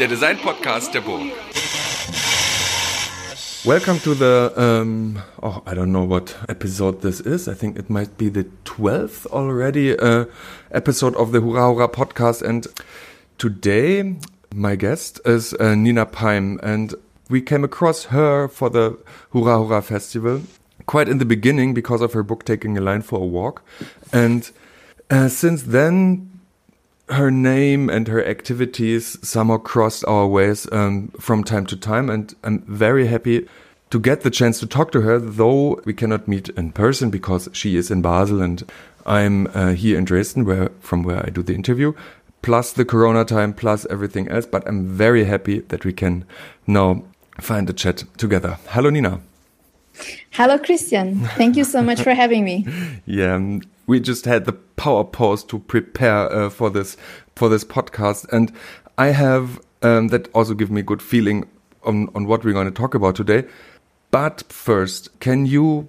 Der Design-Podcast der Burg. Welcome to the, um, oh, I don't know what episode this is. I think it might be the 12th already uh, episode of the Hurra Hurra podcast. And today, my guest is uh, Nina Paim. And we came across her for the Hurra Hurra festival quite in the beginning because of her book Taking a Line for a Walk. And uh, since then, her name and her activities somehow crossed our ways um, from time to time. And I'm very happy to get the chance to talk to her, though we cannot meet in person because she is in Basel and I'm uh, here in Dresden, where from where I do the interview. Plus the Corona time, plus everything else. But I'm very happy that we can now find a chat together. Hello, Nina. Hello, Christian. Thank you so much for having me. Yeah, we just had the power pause to prepare uh, for this for this podcast, and I have um, that also give me a good feeling on on what we're going to talk about today. But first, can you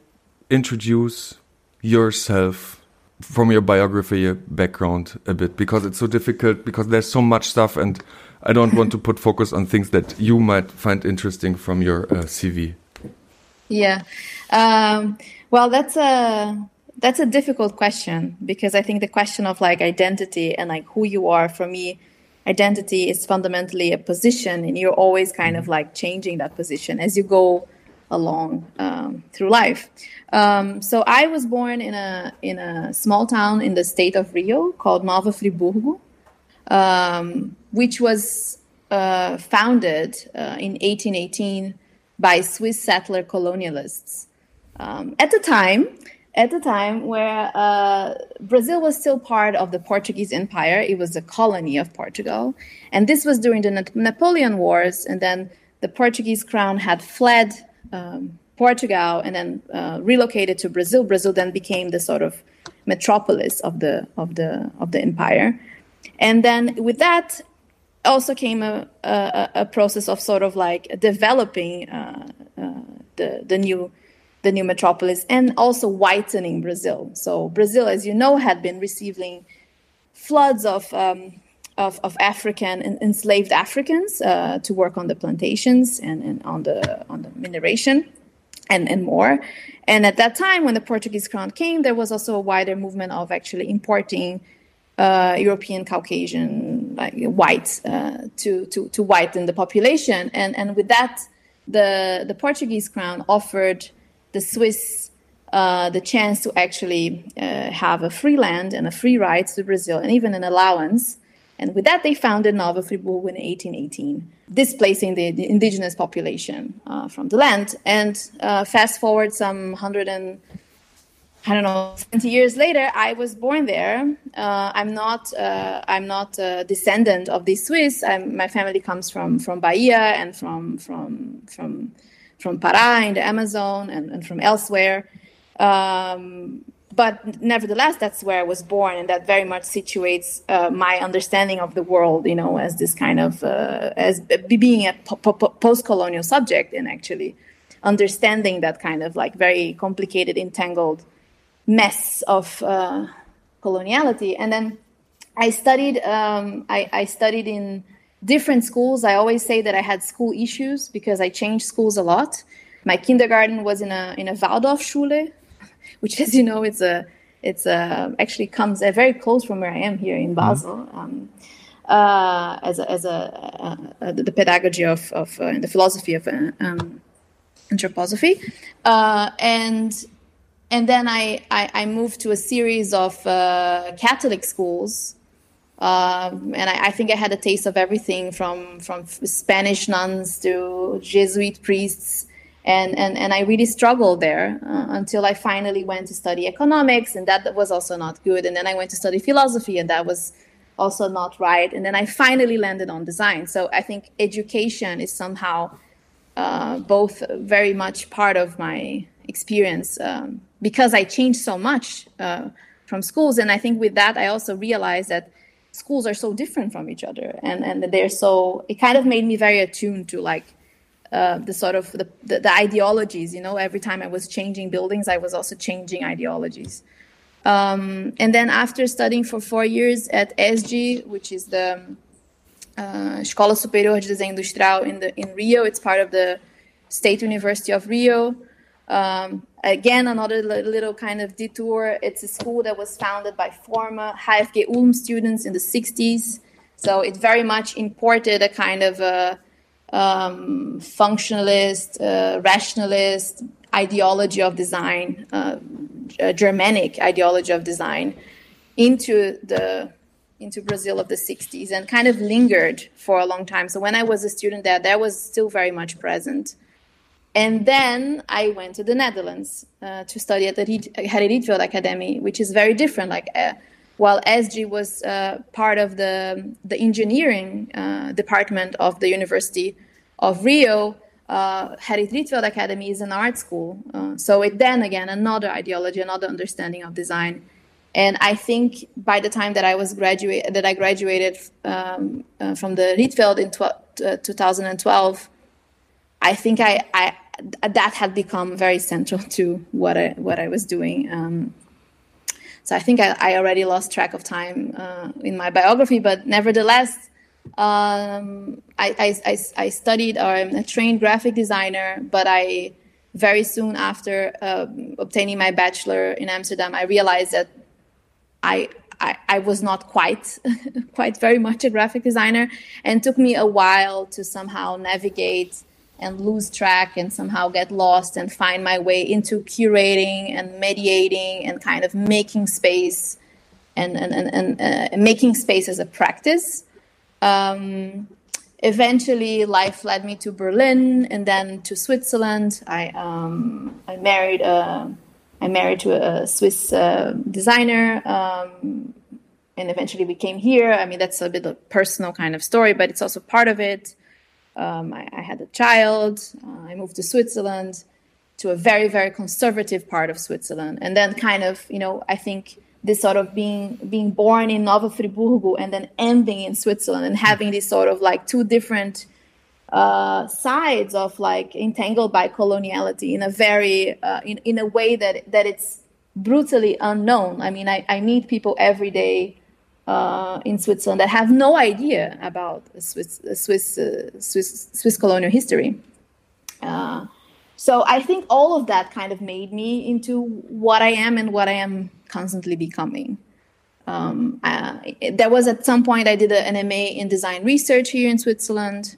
introduce yourself from your biography background a bit because it's so difficult because there's so much stuff and I don't want to put focus on things that you might find interesting from your uh, CV. Yeah. Um, well, that's a that's a difficult question because I think the question of like identity and like who you are for me, identity is fundamentally a position, and you're always kind of like changing that position as you go along um, through life. Um, so I was born in a in a small town in the state of Rio called Nova Friburgo, um, which was uh, founded uh, in 1818 by Swiss settler colonialists. Um, at the time, at the time where uh, Brazil was still part of the Portuguese Empire, it was a colony of Portugal, and this was during the Na- Napoleon Wars, and then the Portuguese crown had fled um, Portugal and then uh, relocated to Brazil. Brazil then became the sort of metropolis of the of the of the empire, and then with that also came a, a, a, process of sort of like developing uh, uh, the the new the new metropolis and also whitening Brazil. So Brazil, as you know, had been receiving floods of um, of, of, African enslaved Africans uh, to work on the plantations and, and on the on the mineration and, and more. And at that time, when the Portuguese crown came, there was also a wider movement of actually importing uh, European Caucasian like whites uh, to, to to whiten the population, and and with that, the the Portuguese crown offered the Swiss uh, the chance to actually uh, have a free land and a free rights to Brazil, and even an allowance. And with that, they founded Nova Friburgo in 1818, displacing the, the indigenous population uh, from the land. And uh, fast forward some hundred and I don't know, 20 years later, I was born there. Uh, I'm not, uh, I'm not a descendant of the Swiss. I'm, my family comes from, from Bahia and from, from, from, from Pará in the Amazon and, and from elsewhere. Um, but nevertheless, that's where I was born, and that very much situates uh, my understanding of the world, you know, as this kind of, uh, as being a po- po- post-colonial subject and actually understanding that kind of like very complicated, entangled mess of uh, coloniality. And then I studied. Um, I, I, studied in different schools. I always say that I had school issues because I changed schools a lot. My kindergarten was in a in a Waldorfschule, which, as you know, it's a it's a, actually comes uh, very close from where I am here in Basel. Mm-hmm. Um, uh, as a, as a, uh, uh the pedagogy of, of uh, the philosophy of uh, um, anthroposophy, and and then I, I, I, moved to a series of uh, Catholic schools. Um, and I, I, think I had a taste of everything from, from Spanish nuns to Jesuit priests. And, and, and I really struggled there uh, until I finally went to study economics, and that was also not good. And then I went to study philosophy, and that was also not right. And then I finally landed on design. So I think education is somehow uh, both very much part of my experience. Um, because I changed so much uh, from schools. And I think with that, I also realized that schools are so different from each other, and and they're so. It kind of made me very attuned to like. Uh, the sort of the, the, the, ideologies you know every time i was changing buildings i was also changing ideologies Um, and then after studying for four years at ESDI, which is the uh, Escola Superior de Desenho Industrial in the in Rio, it's part of the State University of Rio. Um, again, another little kind of detour. It's a school that was founded by former HFG Ulm students in the 60s. So it very much imported a kind of a um, functionalist, uh, rationalist ideology of design, uh, Germanic ideology of design, into the into Brazil of the 60s and kind of lingered for a long time. So when I was a student there, that was still very much present. And then I went to the Netherlands uh, to study at the Gerrit Rietveld Academy, which is very different. Like uh, while ESDI was uh, part of the the engineering uh, department of the University of Rio, uh, Gerrit Rietveld Academy is an art school. Uh, so it then again another ideology, another understanding of design. And I think by the time that I was graduate, that I graduated um, uh, from the Rietveld in tw- 2012, I think I, I that had become very central to what I what I was doing. Um, so I think I, I, already lost track of time uh, in my biography, but nevertheless, um, I, I, I, studied or I'm a trained graphic designer, but I very soon after um, obtaining my bachelor in Amsterdam, I realized that I I, I, was not quite quite very much a graphic designer and took me a while to somehow navigate and lose track and somehow get lost and find my way into curating and mediating and kind of making space and, and, and, and uh, making space as a practice. Um, eventually, life led me to Berlin and then to Switzerland. I, um, I married a, I married to a Swiss uh, designer. Um, and eventually we came here. I mean, that's a bit of a personal kind of story, but it's also part of it. Um, I, I, had a child. Uh, I moved to Switzerland, to a very, very conservative part of Switzerland, and then kind of, you know, I think this sort of being being born in Nova Friburgo and then ending in Switzerland and having this sort of like two different uh, sides of like entangled by coloniality in a very uh, in in a way that that it's brutally unknown. I mean, I, I meet people every day uh, in Switzerland that have no idea about Swiss Swiss uh, Swiss, Swiss colonial history. Uh, so I think all of that kind of made me into what I am and what I am constantly becoming. Um, there was at some point I did an MA in design research here in Switzerland,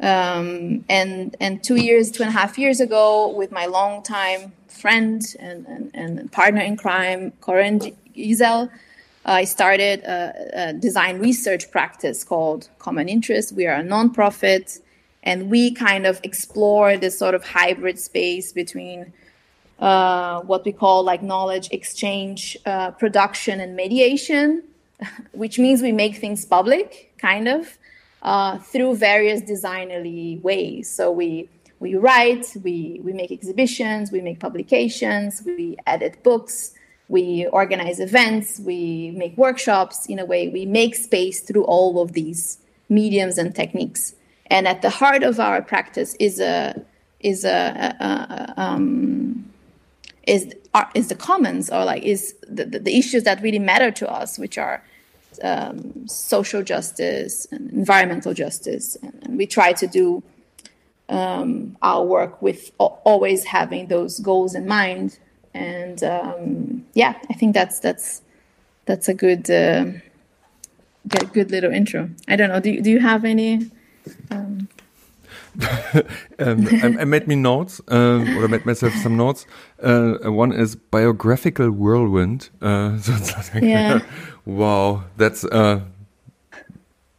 um, and and two years, two and a half years ago, with my longtime friend and, and, and partner in crime, Corinne Gisel, I started a, a, design research practice called Common Interest. We are a nonprofit, and we kind of explore this sort of hybrid space between uh, what we call like knowledge exchange, uh, production, and mediation, which means we make things public, kind of, uh, through various designerly ways. So we we write, we we make exhibitions, we make publications, we edit books we organize events, we make workshops. In a way, we make space through all of these mediums and techniques. And at the heart of our practice is a is a, a, a um, is are, is the commons or like is the, the, issues that really matter to us, which are um, social justice and environmental justice, and, and we try to do um, our work with always having those goals in mind and um, yeah, I think that's that's that's a good uh, good, little intro. I don't know. Do do you have any? Um... um, I, I, made me notes, uh, or I made myself some notes. Uh, one is biographical whirlwind. Uh, so like, yeah. wow, that's uh,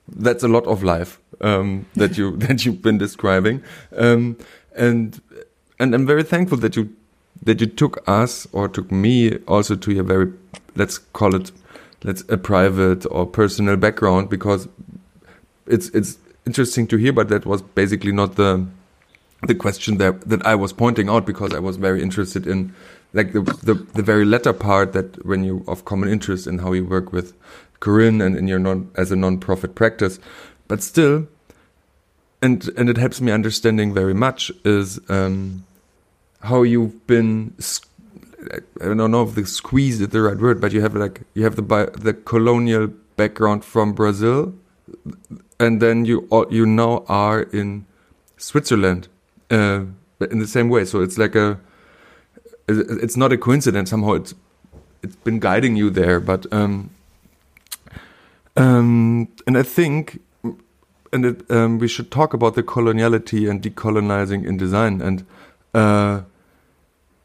that's a lot of life um, that you that you've been describing, um, and and I'm very thankful that you that you took us or took me also to your very let's call it let's a private or personal background because it's it's interesting to hear but that was basically not the the question that that I was pointing out because I was very interested in like the the, the very latter part that when you of common interest in how you work with Corinne and in your non as a non-profit practice. But still and and it helps me understanding very much is um how you've been I don't know if the squeeze is the right word, but you have like you have the the colonial background from Brazil, and then you you now are in Switzerland uh, in the same way. So it's like a it's not a coincidence somehow. It's it's been guiding you there, but um, um, and I think and it, um, we should talk about the coloniality and decolonizing in design. And uh,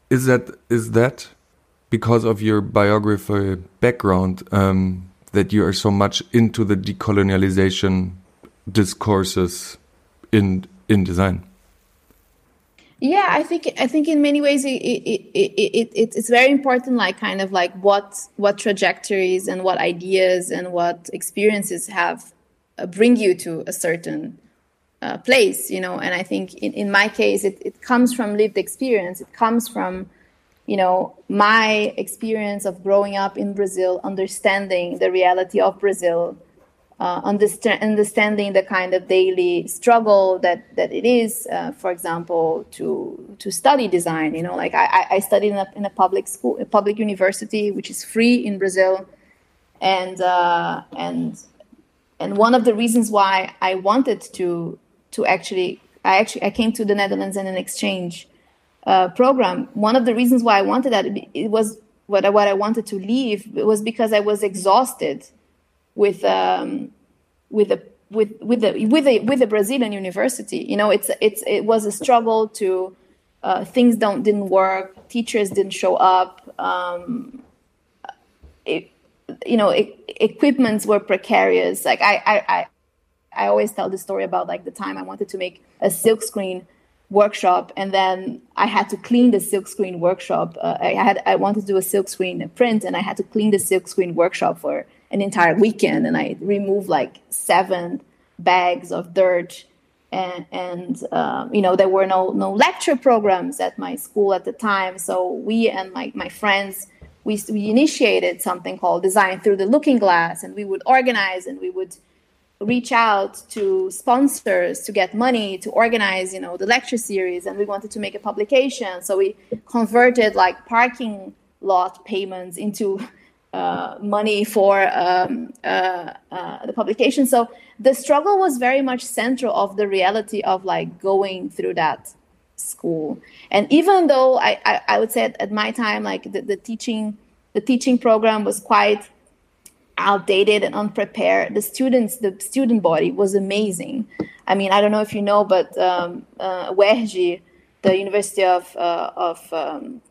is that is that because of your biography background um, that you are so much into the decolonialization discourses in in design? Yeah, I think I think in many ways it, it, it, it, it's very important, like kind of like what what trajectories and what ideas and what experiences have uh, bring you to a certain uh, place, you know. And I think in, in my case, it, it comes from lived experience. It comes from you know my experience of growing up in Brazil, understanding the reality of Brazil uh, understand, understanding the kind of daily struggle that, that it is, uh, for example, to to study design. You know, like I, I studied in a, in a public school, a public university, which is free in Brazil, and uh, and and one of the reasons why I wanted to to actually I actually I came to the Netherlands in an exchange uh, program. One of the reasons why I wanted that it was what I, what I wanted to leave was because I was exhausted with um, with a with with the with a with a Brazilian university. You know, it's it's it was a struggle to uh, things don't didn't work, teachers didn't show up. Um, it, you know, it, equipments were precarious. Like I, I, I, I always tell the story about like the time I wanted to make a silkscreen workshop and then I had to clean the silkscreen workshop. Uh, I had I wanted to do a silkscreen print and I had to clean the silkscreen workshop for an entire weekend and I removed like seven bags of dirt and, and um, you know there were no no lecture programs at my school at the time so we and my, my friends we, we initiated something called design through the looking glass and we would organize and we would reach out to sponsors to get money to organize you know the lecture series and we wanted to make a publication so we converted like parking lot payments into uh, money for um, uh, uh, the publication. So the struggle was very much central of the reality of like going through that school. And even though I, I, I would say at, at, my time, like the, the teaching, the teaching program was quite outdated and unprepared. The students, the student body was amazing. I mean, I don't know if you know, but um, uh, UERJ, the University of, uh, of um,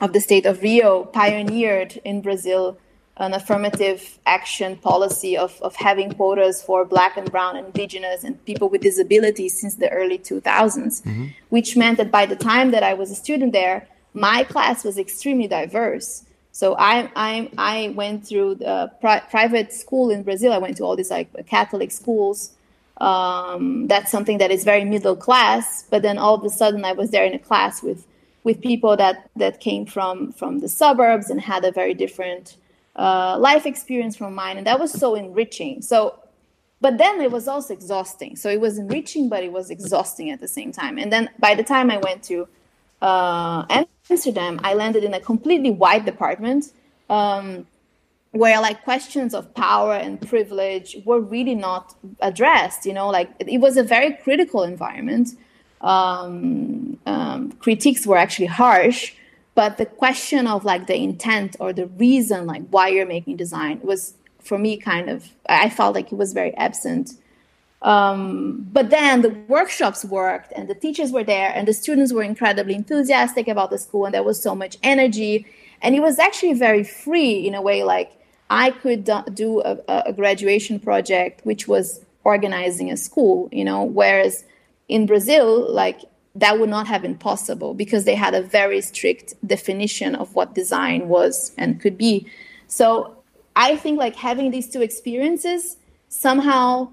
of the state of Rio pioneered in Brazil an affirmative action policy of, of having quotas for black and brown and indigenous and people with disabilities since the early 2000s, mm-hmm. which meant that by the time that I was a student there, my class was extremely diverse. So I, I, I went through the pri- private school in Brazil. I went to all these like Catholic schools. Um, that's something that is very middle class. But then all of a sudden I was there in a class with with people that that came from from the suburbs and had a very different uh, life experience from mine, and that was so enriching. So, but then it was also exhausting. So it was enriching, but it was exhausting at the same time. And then by the time I went to uh, Amsterdam, I landed in a completely white department. Um, where like questions of power and privilege were really not addressed you know like it was a very critical environment um, um, critiques were actually harsh but the question of like the intent or the reason like why you're making design was for me kind of i felt like it was very absent um, but then the workshops worked and the teachers were there and the students were incredibly enthusiastic about the school and there was so much energy and it was actually very free in a way like i could do a, a graduation project which was organizing a school you know whereas in Brazil, like that would not have been possible because they had a very strict definition of what design was and could be. So I think like having these two experiences somehow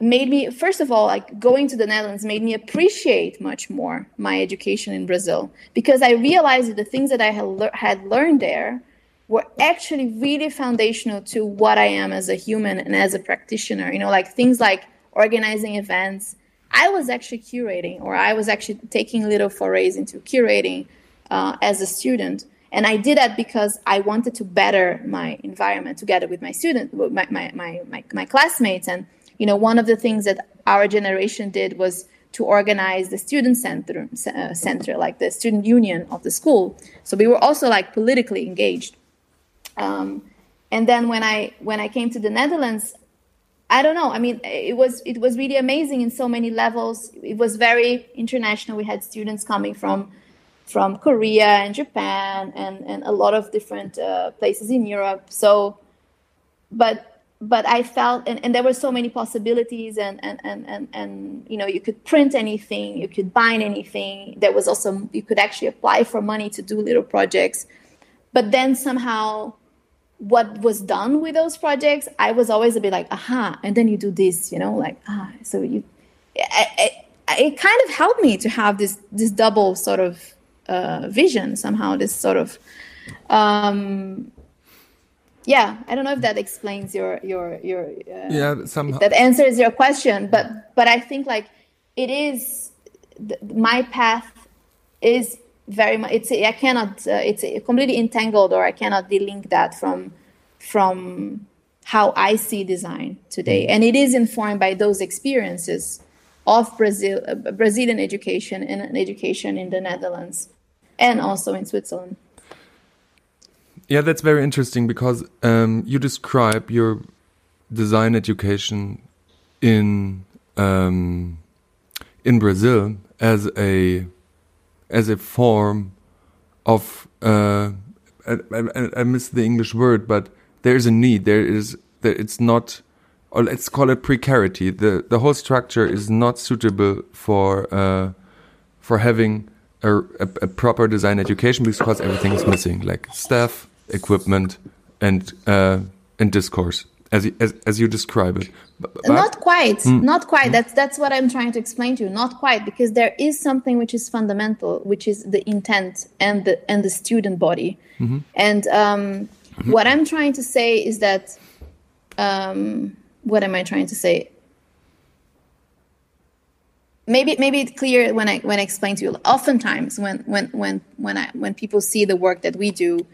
made me first of all like going to the netherlands made me appreciate much more my education in brazil because i realized that the things that i had, le- had learned there were actually really foundational to what i am as a human and as a practitioner you know like things like organizing events I was actually curating, or I was actually taking little forays into curating uh, as a student. and I did that because I wanted to better my environment together with my student, my, my, my, my, my classmates. And, you know, one of the things that our generation did was to organize the student center, uh, center, like the student union of the school. So we were also like politically engaged. Um, and then when I when I came to the Netherlands, I don't know. I mean, it was it was really amazing in so many levels. It was very international. We had students coming from from Korea and Japan and, and a lot of different uh, places in Europe. So, but but I felt and, and there were so many possibilities and, and and and and you know you could print anything, you could bind anything. There was also you could actually apply for money to do little projects. But then somehow what was done with those projects, I was always a bit like, aha, and then you do this, you know, like ah, so you. It, kind of helped me to have this this double sort of uh, vision somehow this sort of um, yeah i don't know if that explains your your your uh, yeah somehow that answers your question but but i think like it is th- my path is very much it's i cannot uh, it's completely entangled or i cannot delink that from from how i see design today and it is informed by those experiences of brazil uh, brazilian education and education in the netherlands and also in Switzerland. Yeah, that's very interesting because um, you describe your design education in um, in Brazil as a as a form of uh, I, I, I, miss the English word, but there is a need. There is it's not, or let's call it precarity. the The whole structure is not suitable for uh, for having a, a, a, proper design education because everything is missing, like staff, equipment, and uh, and discourse, as, as as you describe it. But, not quite, mm, not quite. Mm. That's that's what I'm trying to explain to you. Not quite, because there is something which is fundamental, which is the intent and the and the student body. Mm -hmm. And um, -hmm. what I'm trying to say is that, um, what am I trying to say? maybe maybe it's clear when I when I explain to you. Oftentimes, when when when when I when people see the work that we do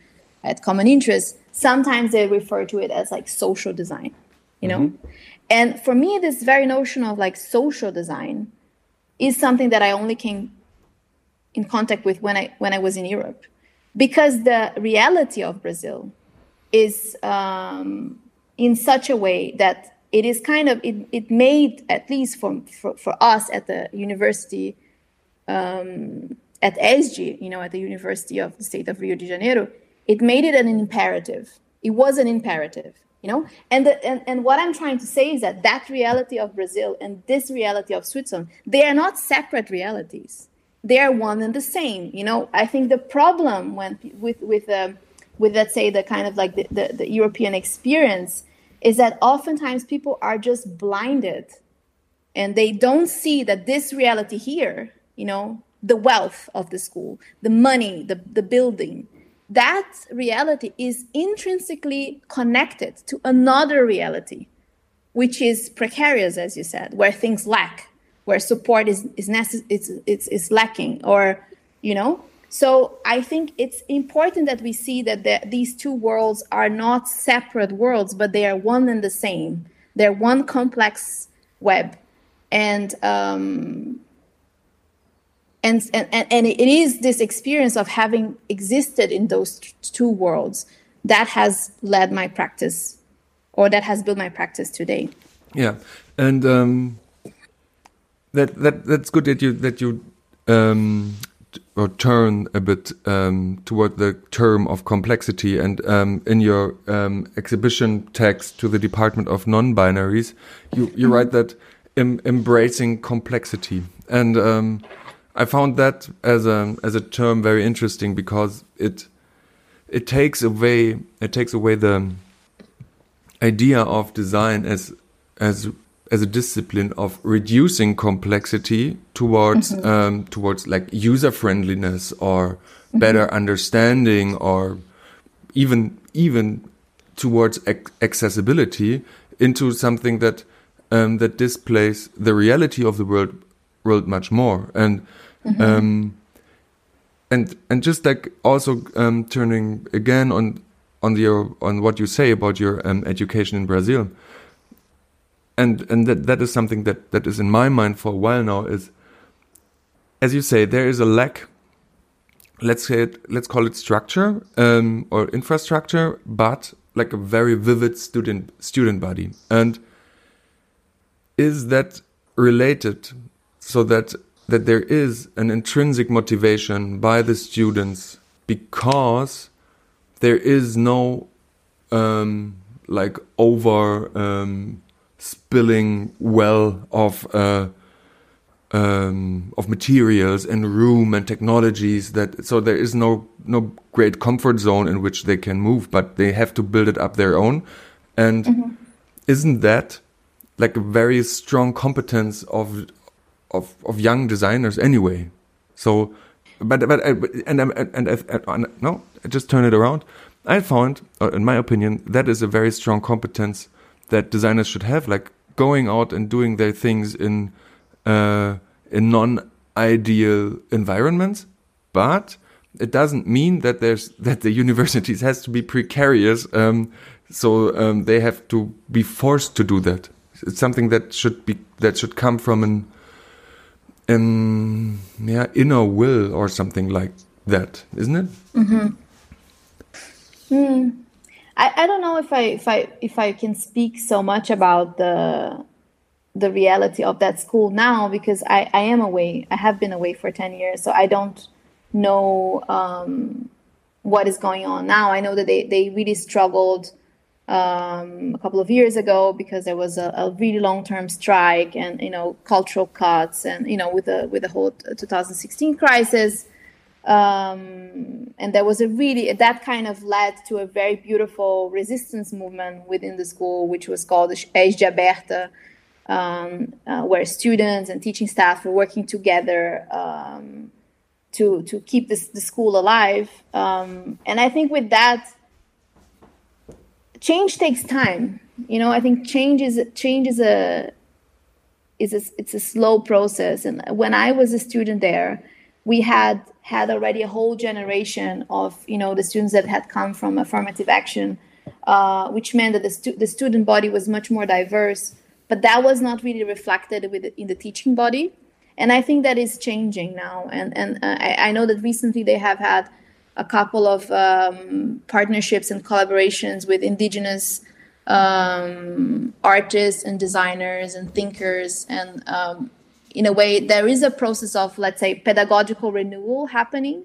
at Common Interest, sometimes they refer to it as like social design, you know. Mm-hmm. And for me, this very notion of like social design is something that I only came in contact with when I when I was in Europe, because the reality of Brazil is um, in such a way that it is kind of it, it made at least for, for, for us at the university um, at ESDI, you know, at the University of the State of Rio de Janeiro, it made it an imperative. It was an imperative, you know. And the, and and what I'm trying to say is that that reality of Brazil and this reality of Switzerland, they are not separate realities. They are one and the same. You know, I think the problem when with with um, with let's say the kind of like the, the, the European experience is that oftentimes people are just blinded and they don't see that this reality here, you know, the wealth of the school, the money, the, the building, that reality is intrinsically connected to another reality, which is precarious, as you said, where things lack, where support is, is, necess- it's, it's, lacking, or, you know, so I think it's important that we see that the, these two worlds are not separate worlds, but they are one and the same. They're one complex web, and um, and, and and it is this experience of having existed in those two worlds that has led my practice, or that has built my practice today. Yeah, and um, that that that's good that you that you um, or turn a bit um, toward the term of complexity. And um, in your um, exhibition text to the Department of Non-Binaries, you, you write that em embracing complexity. And um, I found that as a as a term very interesting because it it takes away it takes away the idea of design as as as a discipline of reducing complexity towards mm -hmm. um, towards like user friendliness or mm -hmm. better understanding or even even towards accessibility into something that um, that displays the reality of the world world much more and mm -hmm. um, and and just like also um, turning again on on your on what you say about your um, education in Brazil, and and that that is something that that is in my mind for a while now is, as you say, there is a lack. Let's say it, let's call it structure um, or infrastructure, but like a very vivid student student body. And is that related so that that there is an intrinsic motivation by the students because there is no um, like over um, spilling well of uh, um, of materials and room and technologies that so there is no no great comfort zone in which they can move, but they have to build it up their own. And mm -hmm. isn't that like a very strong competence of of of young designers anyway? So, but but and and, and, and, no, just turn it around. I found, in my opinion, that is a very strong competence that designers should have, like going out and doing their things in uh, in non-ideal environments, but it doesn't mean that there's that the universities has to be precarious. Um, so um, they have to be forced to do that. It's something that should be that should come from an, an yeah inner will or something like that, isn't it? Mm-hmm. Hmm. I, I don't know if I if I if I can speak so much about the the reality of that school now because I, I am away. I have been away for 10 years, so I don't know um, what is going on now. I know that they, they really struggled um, a couple of years ago because there was a, a really long term strike and you know cultural cuts and you know with the with the whole 2016 crisis. Um, and there was a really that kind of led to a very beautiful resistance movement within the school, which was called ESDI Aberta, um, uh, where students and teaching staff were working together um, to to keep this the school alive. Um, and I think with that, change takes time. You know, I think change is change is a is a, it's a slow process. And when I was a student there, we had had already a whole generation of you know the students that had come from affirmative action, uh, which meant that the, stu- the student body was much more diverse but that was not really reflected with in the teaching body and i think that is changing now and and uh, I, I, know that recently they have had a couple of um, partnerships and collaborations with indigenous um, artists and designers and thinkers. And um, in a way there is a process of let's say pedagogical renewal happening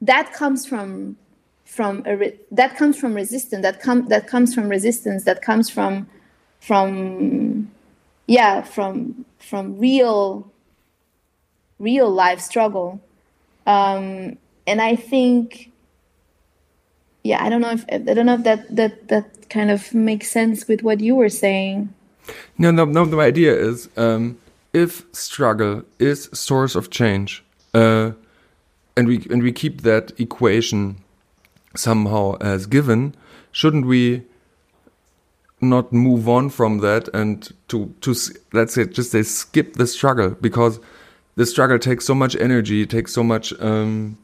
that comes from from a that comes from resistance that come that comes from resistance that comes from from yeah from from real real life struggle. Um, and i think yeah i don't know if i don't know if that that that kind of makes sense with what you were saying. No no no the idea is um, if struggle is source of change uh, and we and we keep that equation somehow as given shouldn't we not move on from that and to to let's say just say skip the struggle? Because the struggle takes so much energy, takes so much um,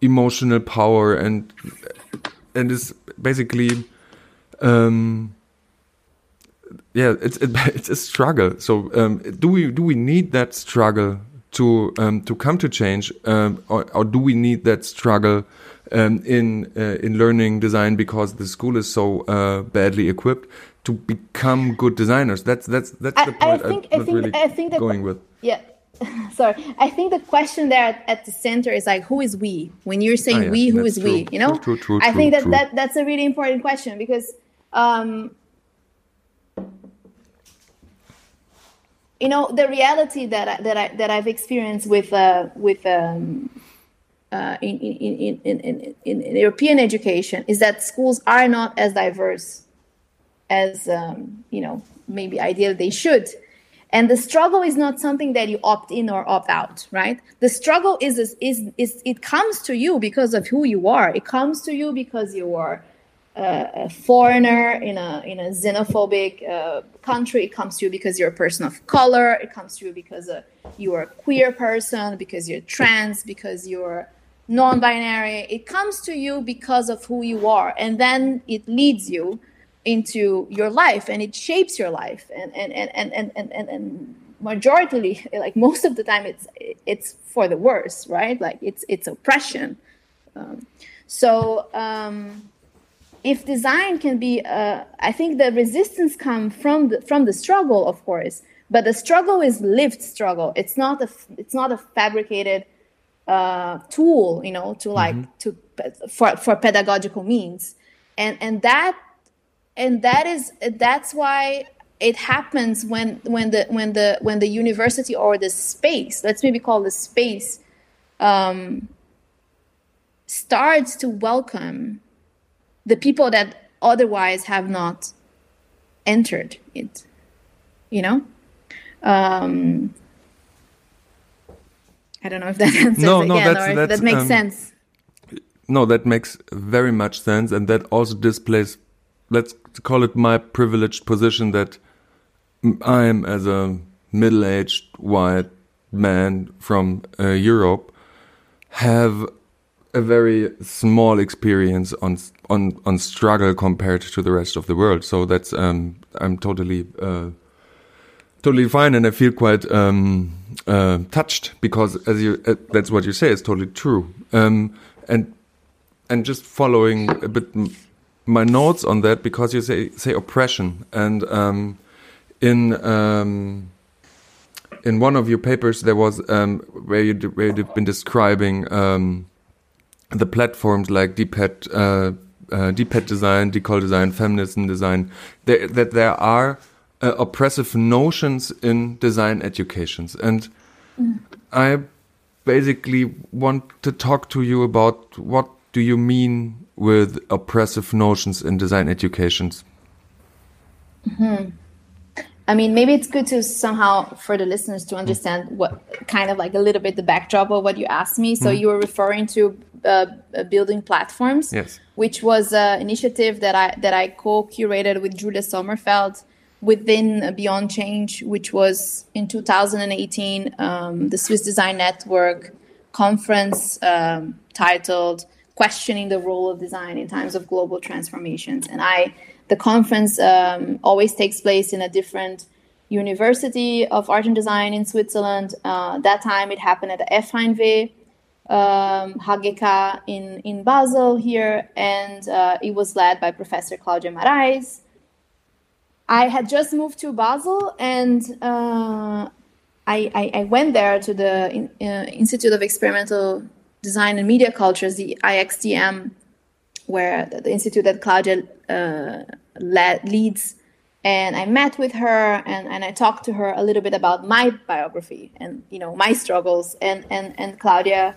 emotional power, and and is basically um, yeah, it's it, it's a struggle. So um, do we do we need that struggle to um, to come to change, um, or, or, do we need that struggle um, in uh, in learning design because the school is so uh, badly equipped? to become good designers. That's that's that's I, the point I think, I think, really I think going with. Yeah. Sorry, I think the question there at, at, the center is like, who is we? When you're saying oh, yeah, we, who is true. we? You know, true, true, I think that, that that's a really important question because, um, you know, the reality that I, that I that I've experienced with uh, with um, uh, in, in, in, in, in European education is that schools are not as diverse as um, you know maybe ideal they should and the struggle is not something that you opt in or opt out right? The struggle is is is, is it comes to you because of who you are. It comes to you because you are uh, a foreigner in a in a xenophobic uh, country. It comes to you because you're a person of color. It comes to you because uh, you're a queer person because you're trans because you're non-binary. It comes to you because of who you are. And then it leads you into your life and it shapes your life. And and and and and, and, and, and majority like most of the time it's it's for the worse right? Like it's it's oppression. Um, so um, if design can be uh, i think the resistance come from the from the struggle of course but the struggle is lived struggle. It's not a it's not a fabricated uh, tool, you know, to like mm-hmm. to for for pedagogical means, and and that and that is that's why it happens when when the when the when the university or the space, let's maybe call the space, um, starts to welcome the people that otherwise have not entered it, you know. Um, I don't know if that answers no, no, again, or if that makes um, sense. No, that makes very much sense, and that also displays, let's call it my privileged position that I am as a middle-aged white man from uh, Europe have a very small experience on on on struggle compared to the rest of the world. So that's um, I'm totally uh, totally fine, and I feel quite um, uh, touched because, as you, uh, that's what you say is totally true. Um, and and just following a bit my notes on that because you say say oppression, and um, in um, in one of your papers there was um, where you where you've been describing um, the platforms like DPET, uh, uh, DPET design, decol design, feminism design, there, that there are uh, oppressive notions in design educations. And mm. I basically want to talk to you about what do you mean with oppressive notions in design educations? Mm -hmm. I mean, maybe it's good to somehow for the listeners to understand what kind of like a little bit the backdrop of what you asked me. So mm. you were referring to uh, uh, building platforms, yes, which was an initiative that I that I co-curated with Julia Sommerfeld within Beyond Change, which was in 2018, um, the Swiss Design Network conference um, titled "Questioning the Role of Design in Times of Global Transformations." And I, the conference um, always takes place in a different university of art and design in Switzerland. Uh, that time, it happened at the FHNW. Um, HGK in, in Basel here, and uh, it was led by Professor Claudia Mareis, I had just moved to Basel and uh, I, I, I, went there to the uh, Institute of Experimental Design and Media Cultures, the IXDM, where the, institute that Claudia uh, led, leads. And I met with her and, and I talked to her a little bit about my biography and you know my struggles. And and and Claudia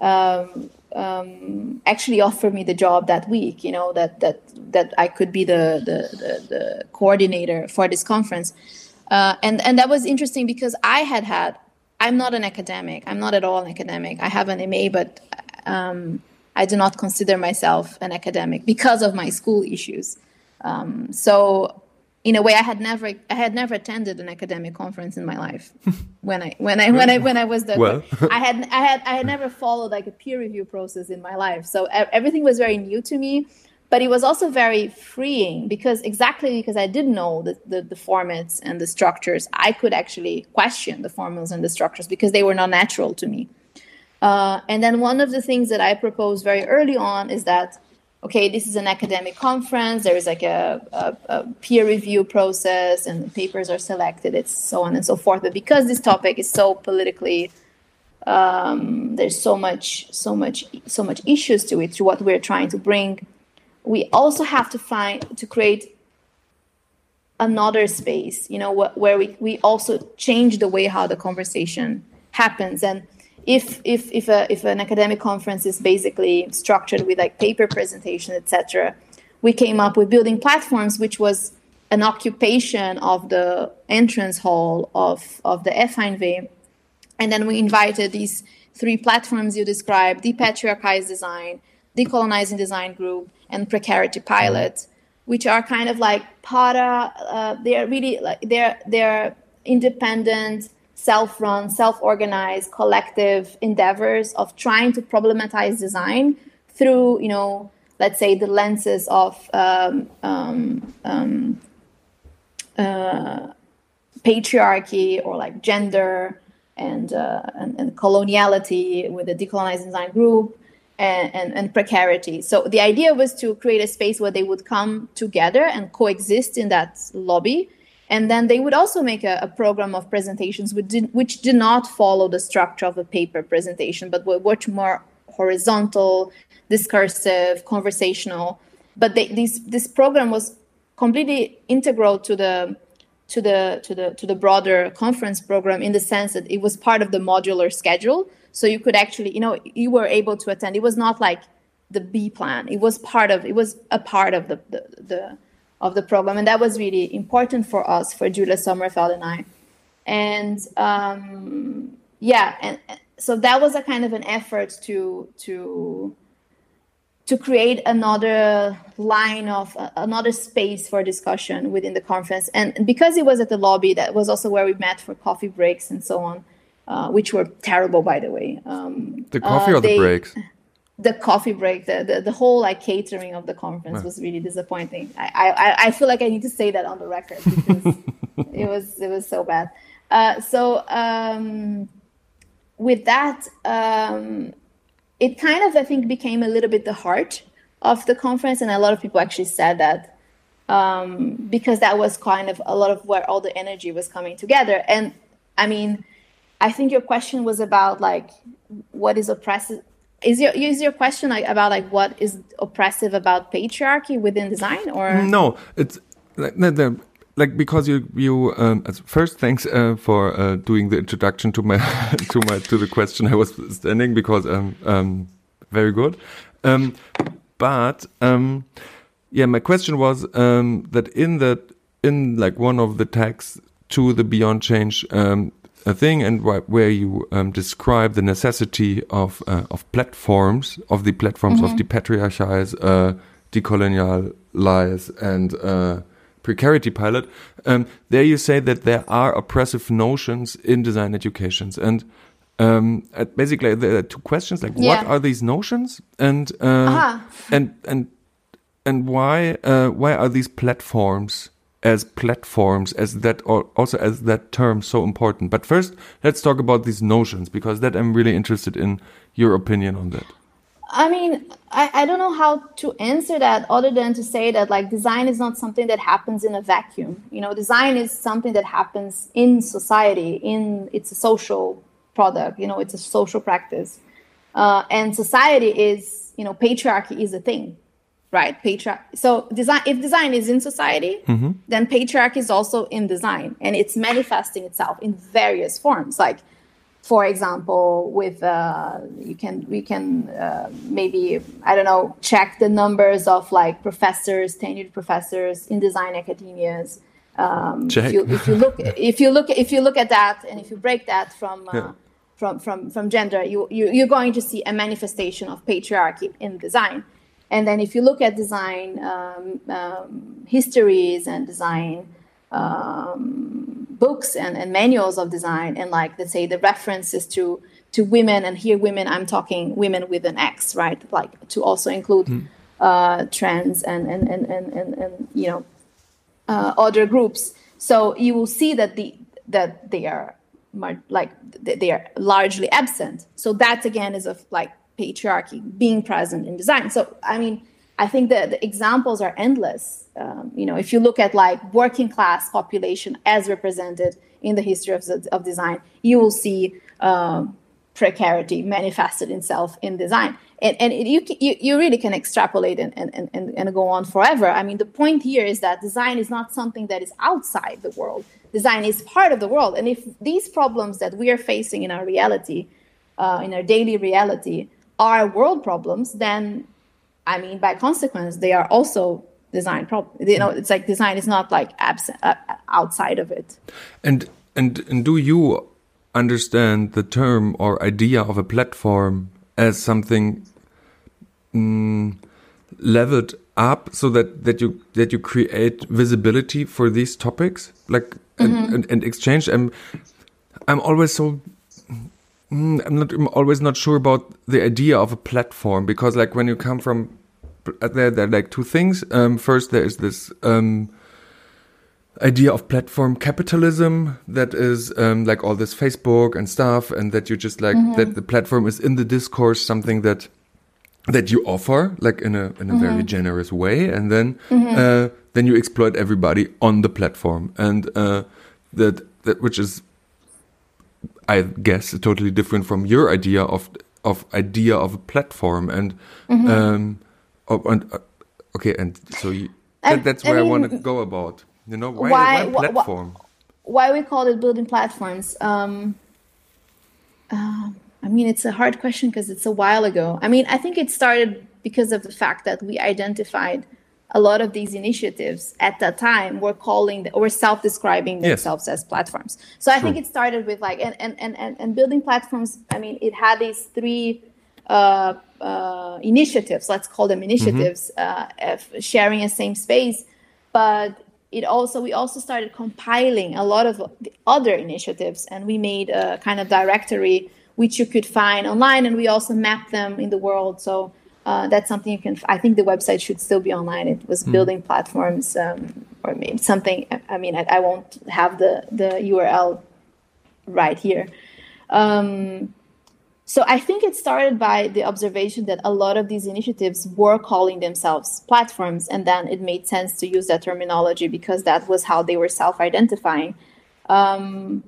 um, um, actually offered me the job that week. You know that that that I could be the the, the, the coordinator for this conference, uh, and and that was interesting because I had had. I'm not an academic. I'm not at all an academic. I have an MA, but um, I do not consider myself an academic because of my school issues. Um, so in a way i had never i had never attended an academic conference in my life when i when i when i when i was the well. i had i had i had never followed like a peer review process in my life so everything was very new to me but it was also very freeing because exactly because i didn't know the, the, the formats and the structures i could actually question the formulas and the structures because they were not natural to me uh, and then one of the things that i proposed very early on is that okay, this is an academic conference. There is like a, a, a, peer review process, and papers are selected. It's so on and so forth. But because this topic is so politically, um, there's so much, so much, so much issues to it. To what we're trying to bring, we also have to find to create another space. You know, wh- where we we also change the way how the conversation happens and if if if a if an academic conference is basically structured with like paper presentation etc we came up with building platforms which was an occupation of the entrance hall of of the FHNW and then we invited these three platforms you described depatriarchized design decolonizing design group and precarity pilot which are kind of like para uh, they're really like they're they're independent self-run, self-organized, collective endeavors of trying to problematize design through, you know, let's say the lenses of um, um, um, uh, patriarchy or like gender and, uh, and, and coloniality with the decolonized design group and, and, and, precarity. So the idea was to create a space where they would come together and coexist in that lobby. And then they would also make a, a program of presentations which did, which did not follow the structure of a paper presentation, but were much more horizontal, discursive, conversational. But they, this this program was completely integral to the to the to the to the broader conference program in the sense that it was part of the modular schedule. So you could actually, you know, you were able to attend. It was not like the B plan. It was part of it was a part of the the, the of the program, and that was really important for us, for Julia Sommerfeld and I. And um, yeah, and so that was a kind of an effort to to to create another line of uh, another space for discussion within the conference and because it was at the lobby that was also where we met for coffee breaks and so on uh, which were terrible by the way um, the coffee uh, or the they, breaks the coffee break the, the, the whole like catering of the conference was really disappointing I, I i feel like i need to say that on the record because it was it was so bad uh, so um, with that, um, it kind of, I think, became a little bit the heart of the conference. And a lot of people actually said that um, because that was kind of a lot of where all the energy was coming together. And I mean, I think your question was about like what is oppressive. Is your is your question like about like what is oppressive about patriarchy within design or no? It's the, the like because you you um, first thanks uh, for uh, doing the introduction to my to my to the question I was standing because um, um very good um, but um, yeah my question was um, that in that in like one of the tags to the beyond change um, a thing and where you um, describe the necessity of uh, of platforms of the platforms mm -hmm. of mm-hmm. depatriarchize uh, decolonialize and uh, precarity pilot, um, there you say that there are oppressive notions in design educations. And um, basically, there are two questions like, yeah. what are these notions? And, uh, uh-huh. and, and, and why, uh, why are these platforms as platforms as that or also as that term so important but first let's talk about these notions because that i'm really interested in your opinion on that I mean, I, I don't know how to answer that other than to say that like design is not something that happens in a vacuum. You know, design is something that happens in society, in it's a social product, you know, it's a social practice. Uh, and society is, you know, patriarchy is a thing, right? Patriarchy. So design, if design is in society, mm-hmm. then patriarchy is also in design and it's manifesting itself in various forms. Like for example, with uh, you can we can uh, maybe I don't know check the numbers of like professors, tenured professors in design academias. Um, if, you, if, you, look if you look if you look at that and if you break that from uh, yeah. from from from gender, you, you you're going to see a manifestation of patriarchy in design. And then if you look at design um, um, histories and design um, books and, and manuals of design and like let's say the references to to women and here women i'm talking women with an x right? Like to also include mm. uh, trans and and, and and and and you know uh, other groups. So you will see that the that they are like they are largely absent. So that again is of like patriarchy being present in design so i mean I think that the examples are endless. Um, you know, if you look at like working class population as represented in the history of, of design, you will see um, precarity manifested itself in design. And, and it, you, you, you really can extrapolate and, and, and, and go on forever. I mean, the point here is that design is not something that is outside the world. Design is part of the world. And if these problems that we are facing in our reality, uh, in our daily reality, are world problems, then I mean, by consequence, they are also design problem. You know, it's like design is not like absent uh, outside of it. And and and do you understand the term or idea of a platform as something mm, leveled up so that that you that you create visibility for these topics like mm -hmm. and, and, and, exchange and I'm always so mm, I'm not I'm always not sure about the idea of a platform because like when you come from there there are like two things. Um, first there is this um, idea of platform capitalism that is um, like all this Facebook and stuff, and that you just like that the platform is in the discourse something that that you offer like in a in a very generous way, and then uh, then you exploit everybody on the platform, and uh, that that which is I guess totally different from your idea of of idea of a platform and um oh, and uh, okay and so you, that, that's I where I, want to go about you know why, why- why wh- wh- platform? why we call it building platforms um, uh, i mean it's a hard question because it's a while ago. I mean i think it started because of the fact that we identified a lot of these initiatives at that time were calling or self-describing Yes. themselves as platforms. So i think it started with like and and, and, and and building platforms i mean it had these three uh, uh, initiatives let's call them initiatives uh, of sharing a same space. But it also we also started compiling a lot of the other initiatives and we made a kind of directory which you could find online and we also mapped them in the world. So uh, that's something you can i think the website should still be online it was building platforms um, or maybe something i mean I, I won't have the the url right here um, so I think it started by the observation that a lot of these initiatives were calling themselves platforms, and then it made sense to use that terminology because that was how they were self-identifying. Um,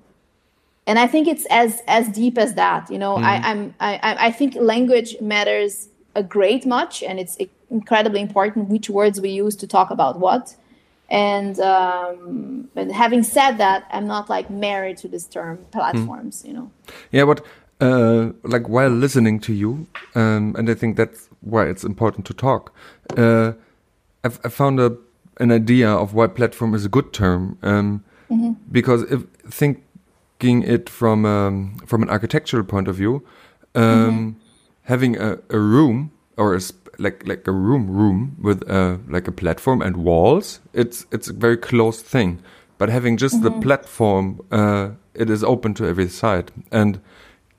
and I think it's as as deep as that. You know, I, I'm I, I I think language matters a great much, and it's incredibly important which words we use to talk about what. And um, but having said that, I'm not like married to this term platforms. You know. yeah but uh like while listening to you um and i think that's why it's important to talk uh i've i found a an idea of why platform is a good term um because if thinking it from um from an architectural point of view um having a, a room or a sp- like like a room room with uh like a platform and walls it's it's a very closed thing. But having just the platform uh it is open to every side and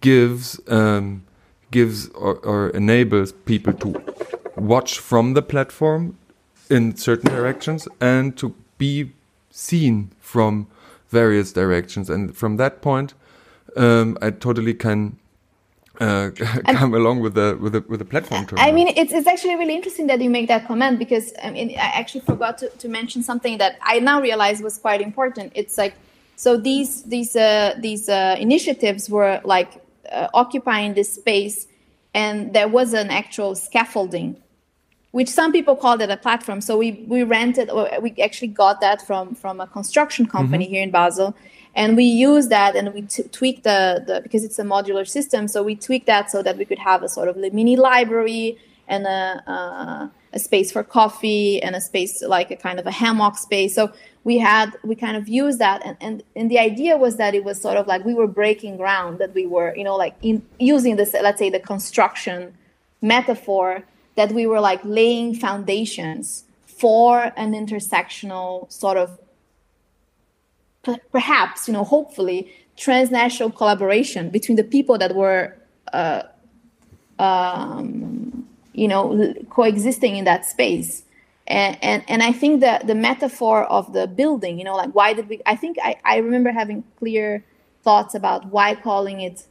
gives um gives or, or enables people to watch from the platform in certain directions and to be seen from various directions. And from that point um i totally can uh, come along with the with the with the platform. I mean, it's, it's actually really interesting that you make that comment because I mean, I actually forgot to, to mention something that I now realize was quite important. It's like, so these these uh, these uh, initiatives were like uh, occupying this space, and there was an actual scaffolding, which some people called it a platform. So we we rented or we actually got that from from a construction company here in Basel, and we use that and we t- tweaked the, the because it's a modular system so we tweak that so that we could have a sort of mini library and a, a, a space for coffee and a space like a kind of a hammock space. So we had we kind of used that and, and and the idea was that it was sort of like we were breaking ground that we were you know like in using this let's say the construction metaphor that we were like laying foundations for an intersectional sort of perhaps you know hopefully transnational collaboration between the people that were uh, um, you know coexisting in that space. And, and and i think that the metaphor of the building you know like why did we i think i, I remember having clear thoughts about why calling it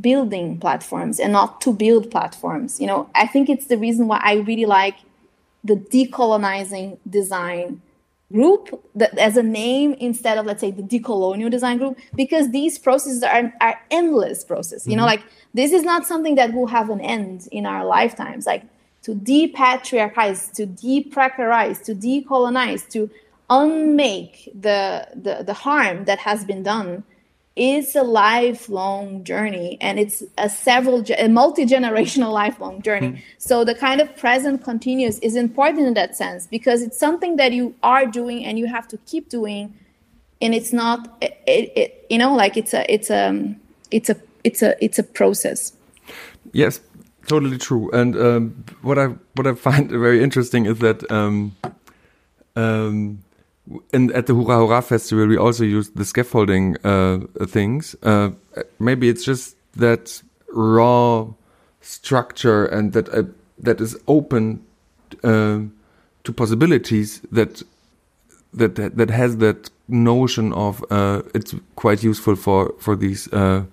building platforms and not to build platforms. You know i think it's the reason why i really like the decolonizing design group that, as a name instead of let's say the decolonial design group because these processes are, are endless process. You know mm-hmm. like this is not something that will have an end in our lifetimes. Like to depatriarchize to deprecarize to decolonize to unmake the, the the harm that has been done is a lifelong journey and it's a several a multi-generational lifelong journey. So the kind of present continuous is important in that sense because it's something that you are doing and you have to keep doing and it's not it, it, it you know like it's a it's a it's a it's a it's a process. Yes, totally true. And um, what I what I find very interesting is that um, um, in, at the Hurrah Hurrah Festival, we also used the scaffolding uh, things. Uh, maybe it's just that raw structure and that uh, that is open uh, to possibilities that that that has that notion of uh, it's quite useful for for these uh,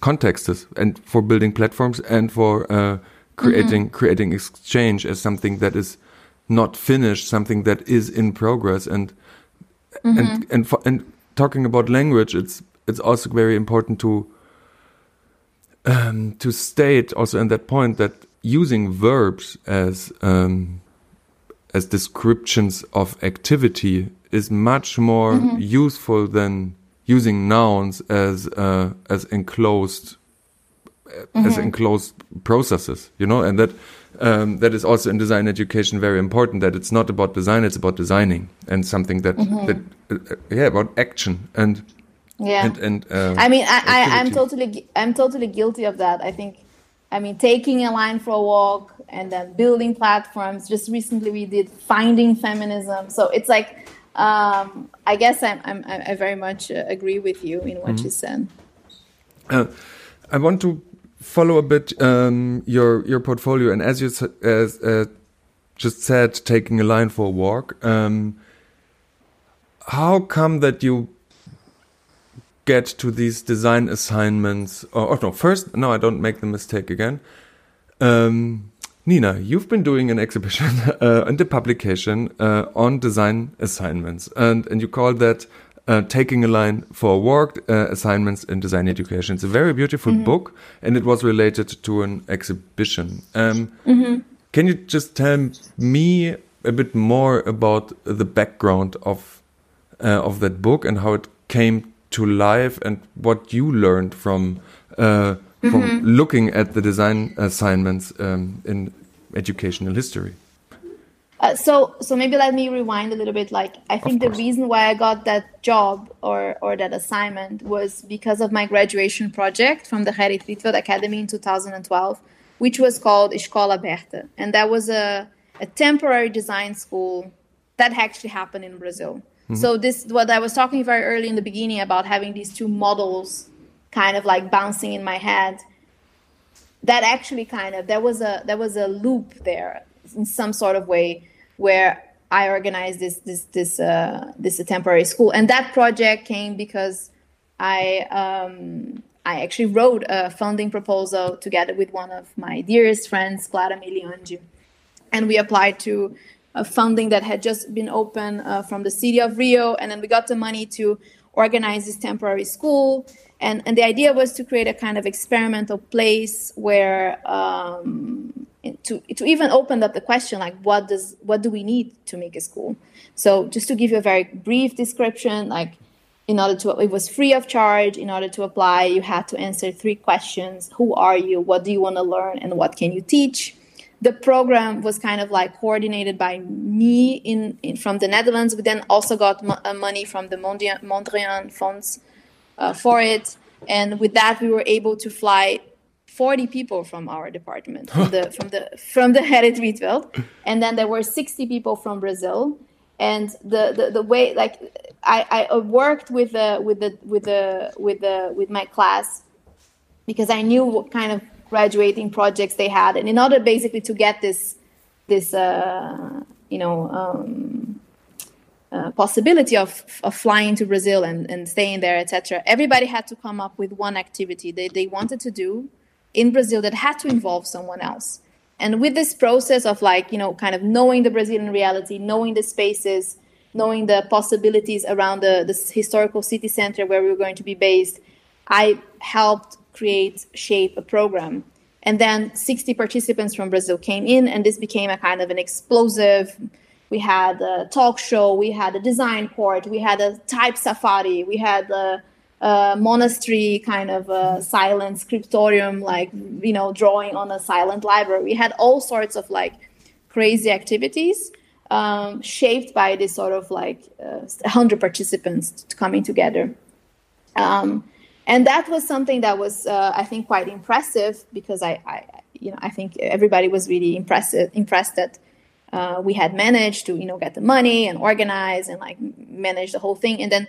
contexts and for building platforms and for uh, creating mm -hmm. creating exchange as something that is not finished, something that is in progress, and mm -hmm. and and for, and talking about language, it's it's also very important to um, to state also in that point that using verbs as um, as descriptions of activity is much more mm -hmm. useful than using nouns as uh, as enclosed mm -hmm. as mm-hmm. enclosed processes you know and that um, that is also in design education very important that it's not about design it's about designing and something that mm -hmm. that uh, yeah about action and yeah. and, and uh, i mean I, I i'm totally i'm totally guilty of that. I think i mean taking a line for a walk and then building platforms. Just recently we did finding feminism. So it's like um, i guess i'm, I'm i very much uh, agree with you in what mm -hmm. you said. Uh, i want to follow a bit um, your your portfolio, and as you as uh, just said, taking a line for a walk. Um, how come that you get to these design assignments? Or, oh no, first, no, I don't make the mistake again. Um, Nina, you've been doing an exhibition uh, and a publication uh, on design assignments, and and you call that uh, taking a line for work uh, assignments in design education. It's a very beautiful mm -hmm. book, and it was related to an exhibition. Um, mm -hmm. Can you just tell me a bit more about the background of uh, of that book and how it came to life, and what you learned from uh, from mm -hmm. looking at the design assignments um, in educational history? Uh, so so maybe let me rewind a little bit. Like i think the reason why i got that job or or that assignment was because of my graduation project from the Gerrit Rietveld academy in 2012 which was called escola aberta. And that was a, a temporary design school that actually happened in brazil. Mm-hmm. so this what i was talking very early in the beginning about having these two models kind of like bouncing in my head that actually kind of there was a there was a loop there in some sort of way where I organized this this this uh, this temporary school, and that project came because I um, I actually wrote a funding proposal together with one of my dearest friends, Clara Meliande, and we applied to a funding that had just been open uh, from the city of Rio, and then we got the money to organize this temporary school. And, and the idea was to create a kind of experimental place where um, to to even open up the question like what does what do we need to make a school? So just to give you a very brief description like in order to it was free of charge. In order to apply you had to answer three questions. Who are you? What do you want to learn? And what can you teach? The program was kind of like coordinated by me in, in from the netherlands. We then also got mo- uh, money from the Mondriaan funds uh, for it. And with that we were able to fly 40 people from our department from the from the from the Gerrit Rietveld and then there were 60 people from Brazil. And the, the, the way like I, I worked with the with the with the with the with my class because I knew what kind of graduating projects they had. And in order basically to get this this uh, you know um, uh, possibility of, of flying to Brazil and, and staying there, etc. Everybody had to come up with one activity they, they wanted to do in Brazil that had to involve someone else. And with this process of like, you know, kind of knowing the Brazilian reality, knowing the spaces, knowing the possibilities around the, the historical city center where we were going to be based, I helped create, shape a program. And then 60 participants from Brazil came in, and this became a kind of an explosive. We had a talk show, we had a design court, we had a type safari, we had a uh, monastery kind of a silent scriptorium, like you know, drawing on a silent library. We had all sorts of like crazy activities um, shaped by this sort of like uh, 100 participants coming together. Um, and that was something that was, uh, I think, quite impressive because I, I, you know, I think everybody was really impressed impressed that uh, we had managed to you know get the money and organize and like manage the whole thing and then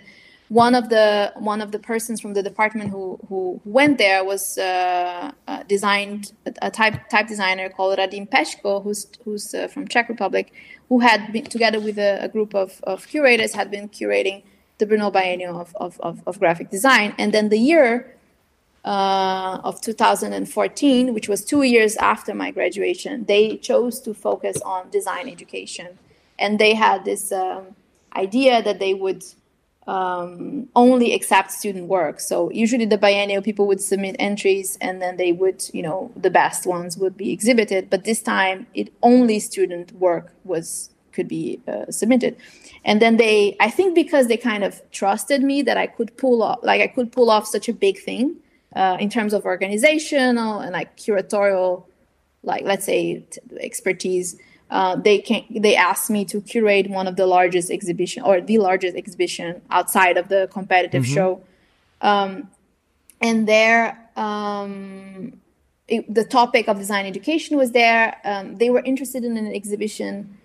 one of the one of the persons from the department who who went there was uh, uh, designed a, type type designer called Radim Peško, who's who's uh, from Czech Republic, who had been together with a, a, group of, of curators had been curating the Brno Biennial of, of, of, of graphic design, and then the year uh, of 2014, which was two years after my graduation, they chose to focus on design education. And they had this um, idea that they would um, only accept student work. So usually the biennial people would submit entries and then they would, you know, the best ones would be exhibited. But this time it only student work was could be uh, submitted. And then they, I think because they kind of trusted me that I could pull off, like I could pull off such a big thing uh, in terms of organizational and like curatorial, like let's say t- expertise. Uh, they can they asked me to curate one of the largest exhibition or the largest exhibition outside of the competitive mm-hmm. show, um, and there um, it, the topic of design education was there. Um, they were interested in an exhibition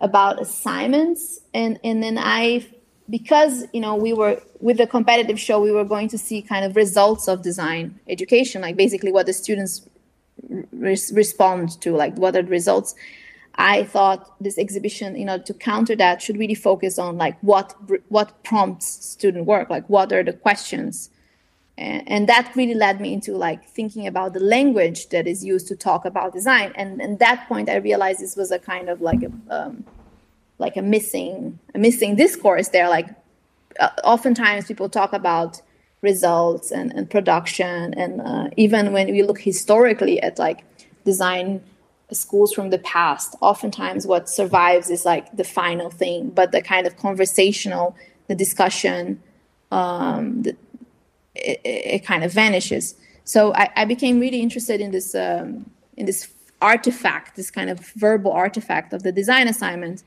about assignments, and and then I because you know we were with the competitive show we were going to see kind of results of design education like basically what the students re- respond to like what are the results i thought this exhibition in order to counter that should really focus on like what what prompts student work like what are the questions? And, and that really led me into like thinking about the language that is used to talk about design. And at that point i realized this was a kind of like a um, like a missing a missing discourse there. Like uh, oftentimes people talk about results and, and production and uh, even when we look historically at like design schools from the past oftentimes what survives is like the final thing but the kind of conversational the discussion um, the, it, it, kind of vanishes so I, I, became really interested in this um, in this artifact this kind of verbal artifact of the design assignment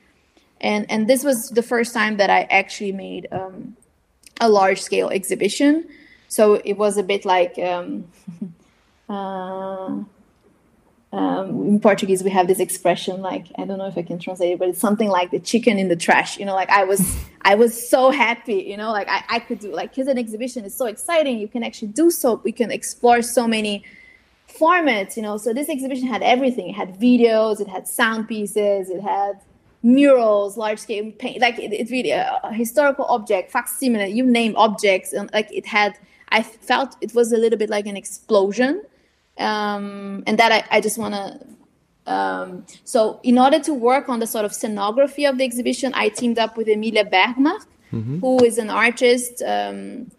and and this was the first time that I actually made um, a large scale exhibition. So it was a bit like um, uh, um, in Portuguese we have this expression like I don't know if I can translate it, but it's something like the chicken in the trash. You know, like I was I was so happy. You know, like I, I could do like because an exhibition is so exciting. You can actually do so. We can explore so many formats. You know, so this exhibition had everything. It had videos. It had sound pieces. It had murals, large scale paint, like it, it really a, a historical object, facsimile, you name objects, and like it had. I felt it was a little bit like an explosion, um, and that I, I just want to. Um, so, in order to work on the sort of scenography of the exhibition, I teamed up with Emilia Bergmark, mm-hmm. who is an artist, um,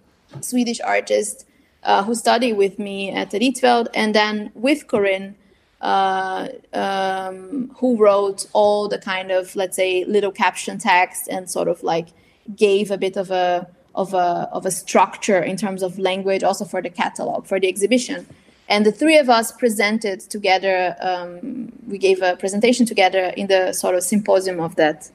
Swedish artist, uh, who studied with me at Rietveld, and then with Corinne uh, um, who wrote all the kind of let's say little caption text and sort of like gave a bit of a of a of a structure in terms of language also for the catalog for the exhibition and the three of us presented together um, we gave a presentation together in the sort of symposium of that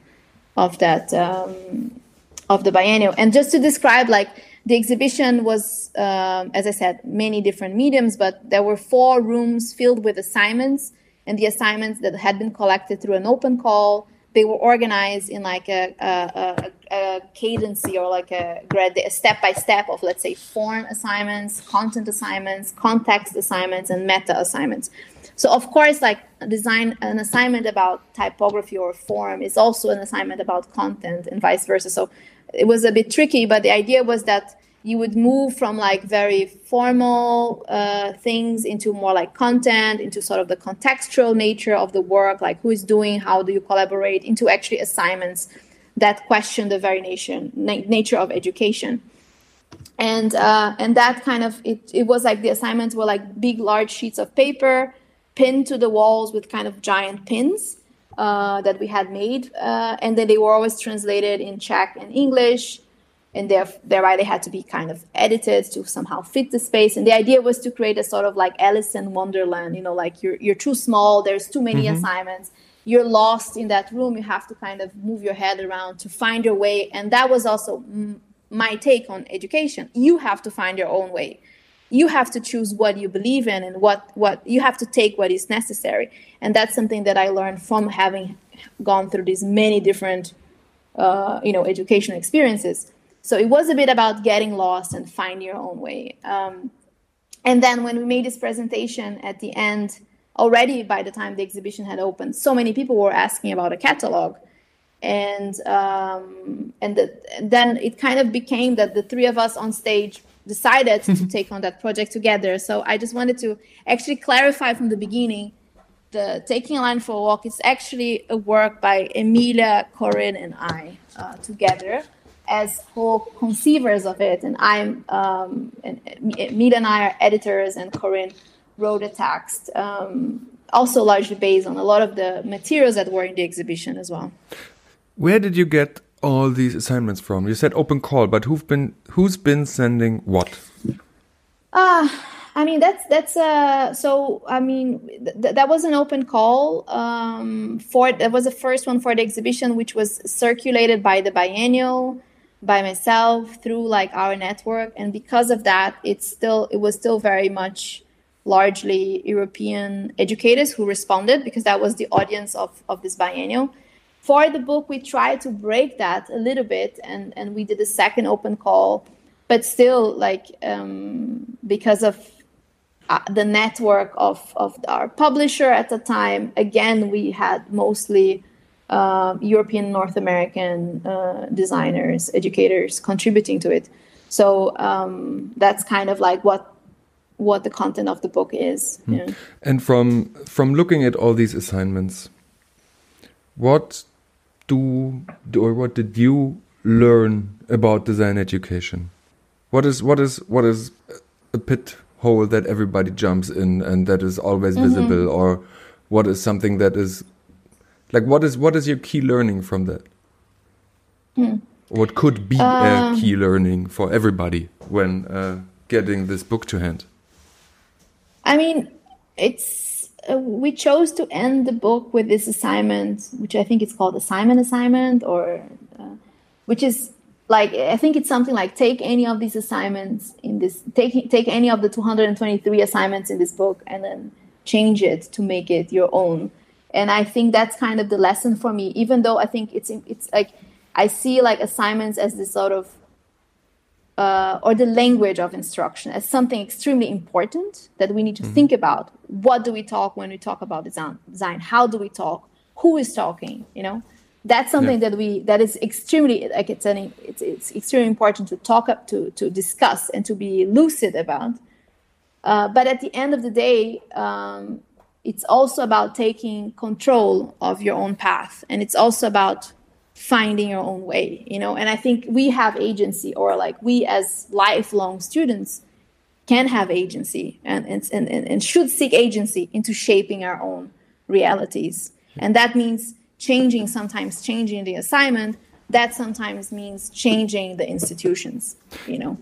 of that um, of the biennial and just to describe like the exhibition was, um, as I said, many different mediums, but there were four rooms filled with assignments, and the assignments that had been collected through an open call. They were organized in like a, a, a, a cadency or like a, a step by step of, let's say, form assignments, content assignments, context assignments, and meta assignments. So, of course, like design an assignment about typography or form is also an assignment about content, and vice versa. So, it was a bit tricky, but the idea was that you would move from like very formal uh, things into more like content, into sort of the contextual nature of the work, like who is doing, how do you collaborate, into actually assignments that question the very nation, na- nature of education. And uh, and that kind of it, it was like the assignments were like big large sheets of paper pinned to the walls with kind of giant pins uh, that we had made, uh, and then they were always translated in Czech and English, and thereby they had to be kind of edited to somehow fit the space. And the idea was to create a sort of like Alice in Wonderland, you know, like you're you're too small, there's too many mm-hmm. assignments, you're lost in that room, you have to kind of move your head around to find your way, and that was also my take on education. You have to find your own way. you have to choose what you believe in and what what you have to take what is necessary and that's something that i learned from having gone through these many different uh, you know educational experiences so it was a bit about getting lost and find your own way um, and then when we made this presentation at the end already by the time the exhibition had opened so many people were asking about a catalog and um, and, the, then it kind of became that the three of us on stage decided to take on that project together. So I just wanted to actually clarify from the beginning the Taking a Line for a Walk is actually a work by Emilia, Corinne, and I uh, together as co-conceivers of it. And I'm, um, and Emilia and I are editors, and Corinne wrote a text, um, also largely based on a lot of the materials that were in the exhibition as well. Where did you get all these assignments from? You said open call, but who've been who's been sending what? Ah, uh, I mean that's that's uh so I mean th that was an open call um for that was the first one for the exhibition which was circulated by the biennial by myself through like our network and because of that it's still it was still very much largely European educators who responded because that was the audience of of this biennial. For the book we tried to break that a little bit and and we did a second open call but still like um, because of uh, the network of of our publisher at the time again we had mostly uh, european north american uh, designers educators contributing to it. So um, that's kind of like what what the content of the book is hmm. yeah. and from from looking at all these assignments what do or what did you learn about design education? What is what is what is a pit hole that everybody jumps in and that is always mm -hmm. visible, or what is something that is like what is what is your key learning from that? Mm. What could be uh, a key learning for everybody when uh, getting this book to hand? I mean, it's uh, we chose to end the book with this assignment, which I think it's called assignment assignment, or uh, which is like I think it's something like take any of these assignments in this take take any of the 223 assignments in this book and then change it to make it your own. And I think that's kind of the lesson for me. Even though I think it's it's like I see like assignments as this sort of uh, or the language of instruction as something extremely important that we need to mm-hmm. think about. What do we talk when we talk about design? How do we talk? Who is talking? You know, that's something yeah. that we that is extremely like it's an it's, it's extremely important to talk up to to discuss and to be lucid about. Uh, but at the end of the day, um, it's also about taking control of your own path, and it's also about finding your own way you know? And i think we have agency or like we as lifelong students can have agency and and, and, and should seek agency into shaping our own realities. And that means changing sometimes changing the assignment that sometimes means changing the institutions you know?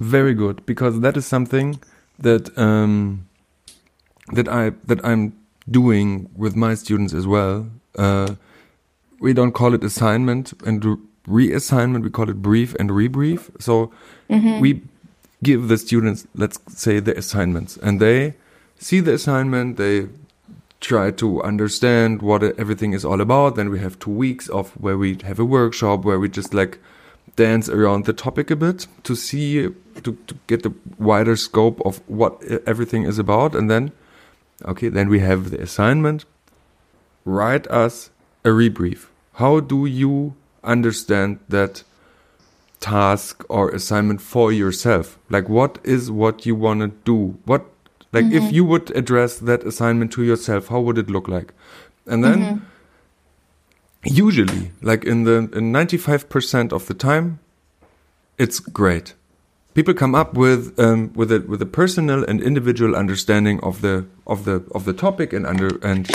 Very good because that is something that um that i that i'm doing with my students as well uh we don't call it assignment and reassignment. We call it brief and rebrief. So mm -hmm. we give the students, let's say, the assignments, and they see the assignment. They try to understand what everything is all about. Then we have two weeks of where we have a workshop where we just like dance around the topic a bit to see to, to get the wider scope of what everything is about and then okay then we have the assignment write us a rebrief. How do you understand that task or assignment for yourself? Like, what is what you want to do? What, like, mm -hmm. if mm-hmm. you would address that assignment to yourself, how would it look like? And then, mm -hmm. usually, like in the in 95% of the time, it's great. People come up with um, with a with a personal and individual understanding of the of the of the topic and under and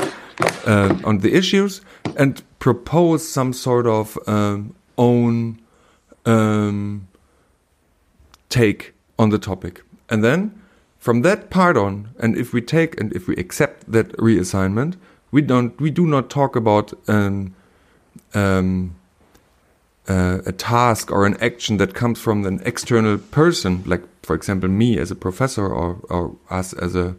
uh, on the issues and propose some sort of um, own um, take on the topic. And then from that part on, and if we take and if we accept that reassignment, we don't we do not talk about um, um, uh, a task or an action that comes from an external person, like for example me as a professor or, or us as a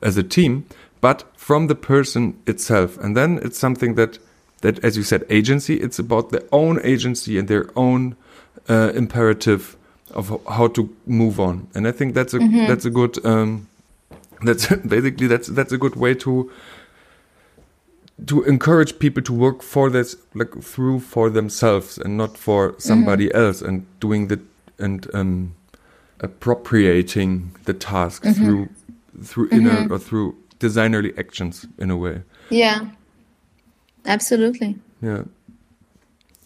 as a team, but from the person itself. And then it's something that that, as you said, agency. It's about their own agency and their own uh, imperative of how to move on. And I think that's a Mm-hmm. that's a good um, that's basically that's that's a good way to to encourage people to work for this like through for themselves and not for somebody else and doing the and um appropriating the task through through inner or through designerly actions in a way. Yeah. Absolutely. yeah.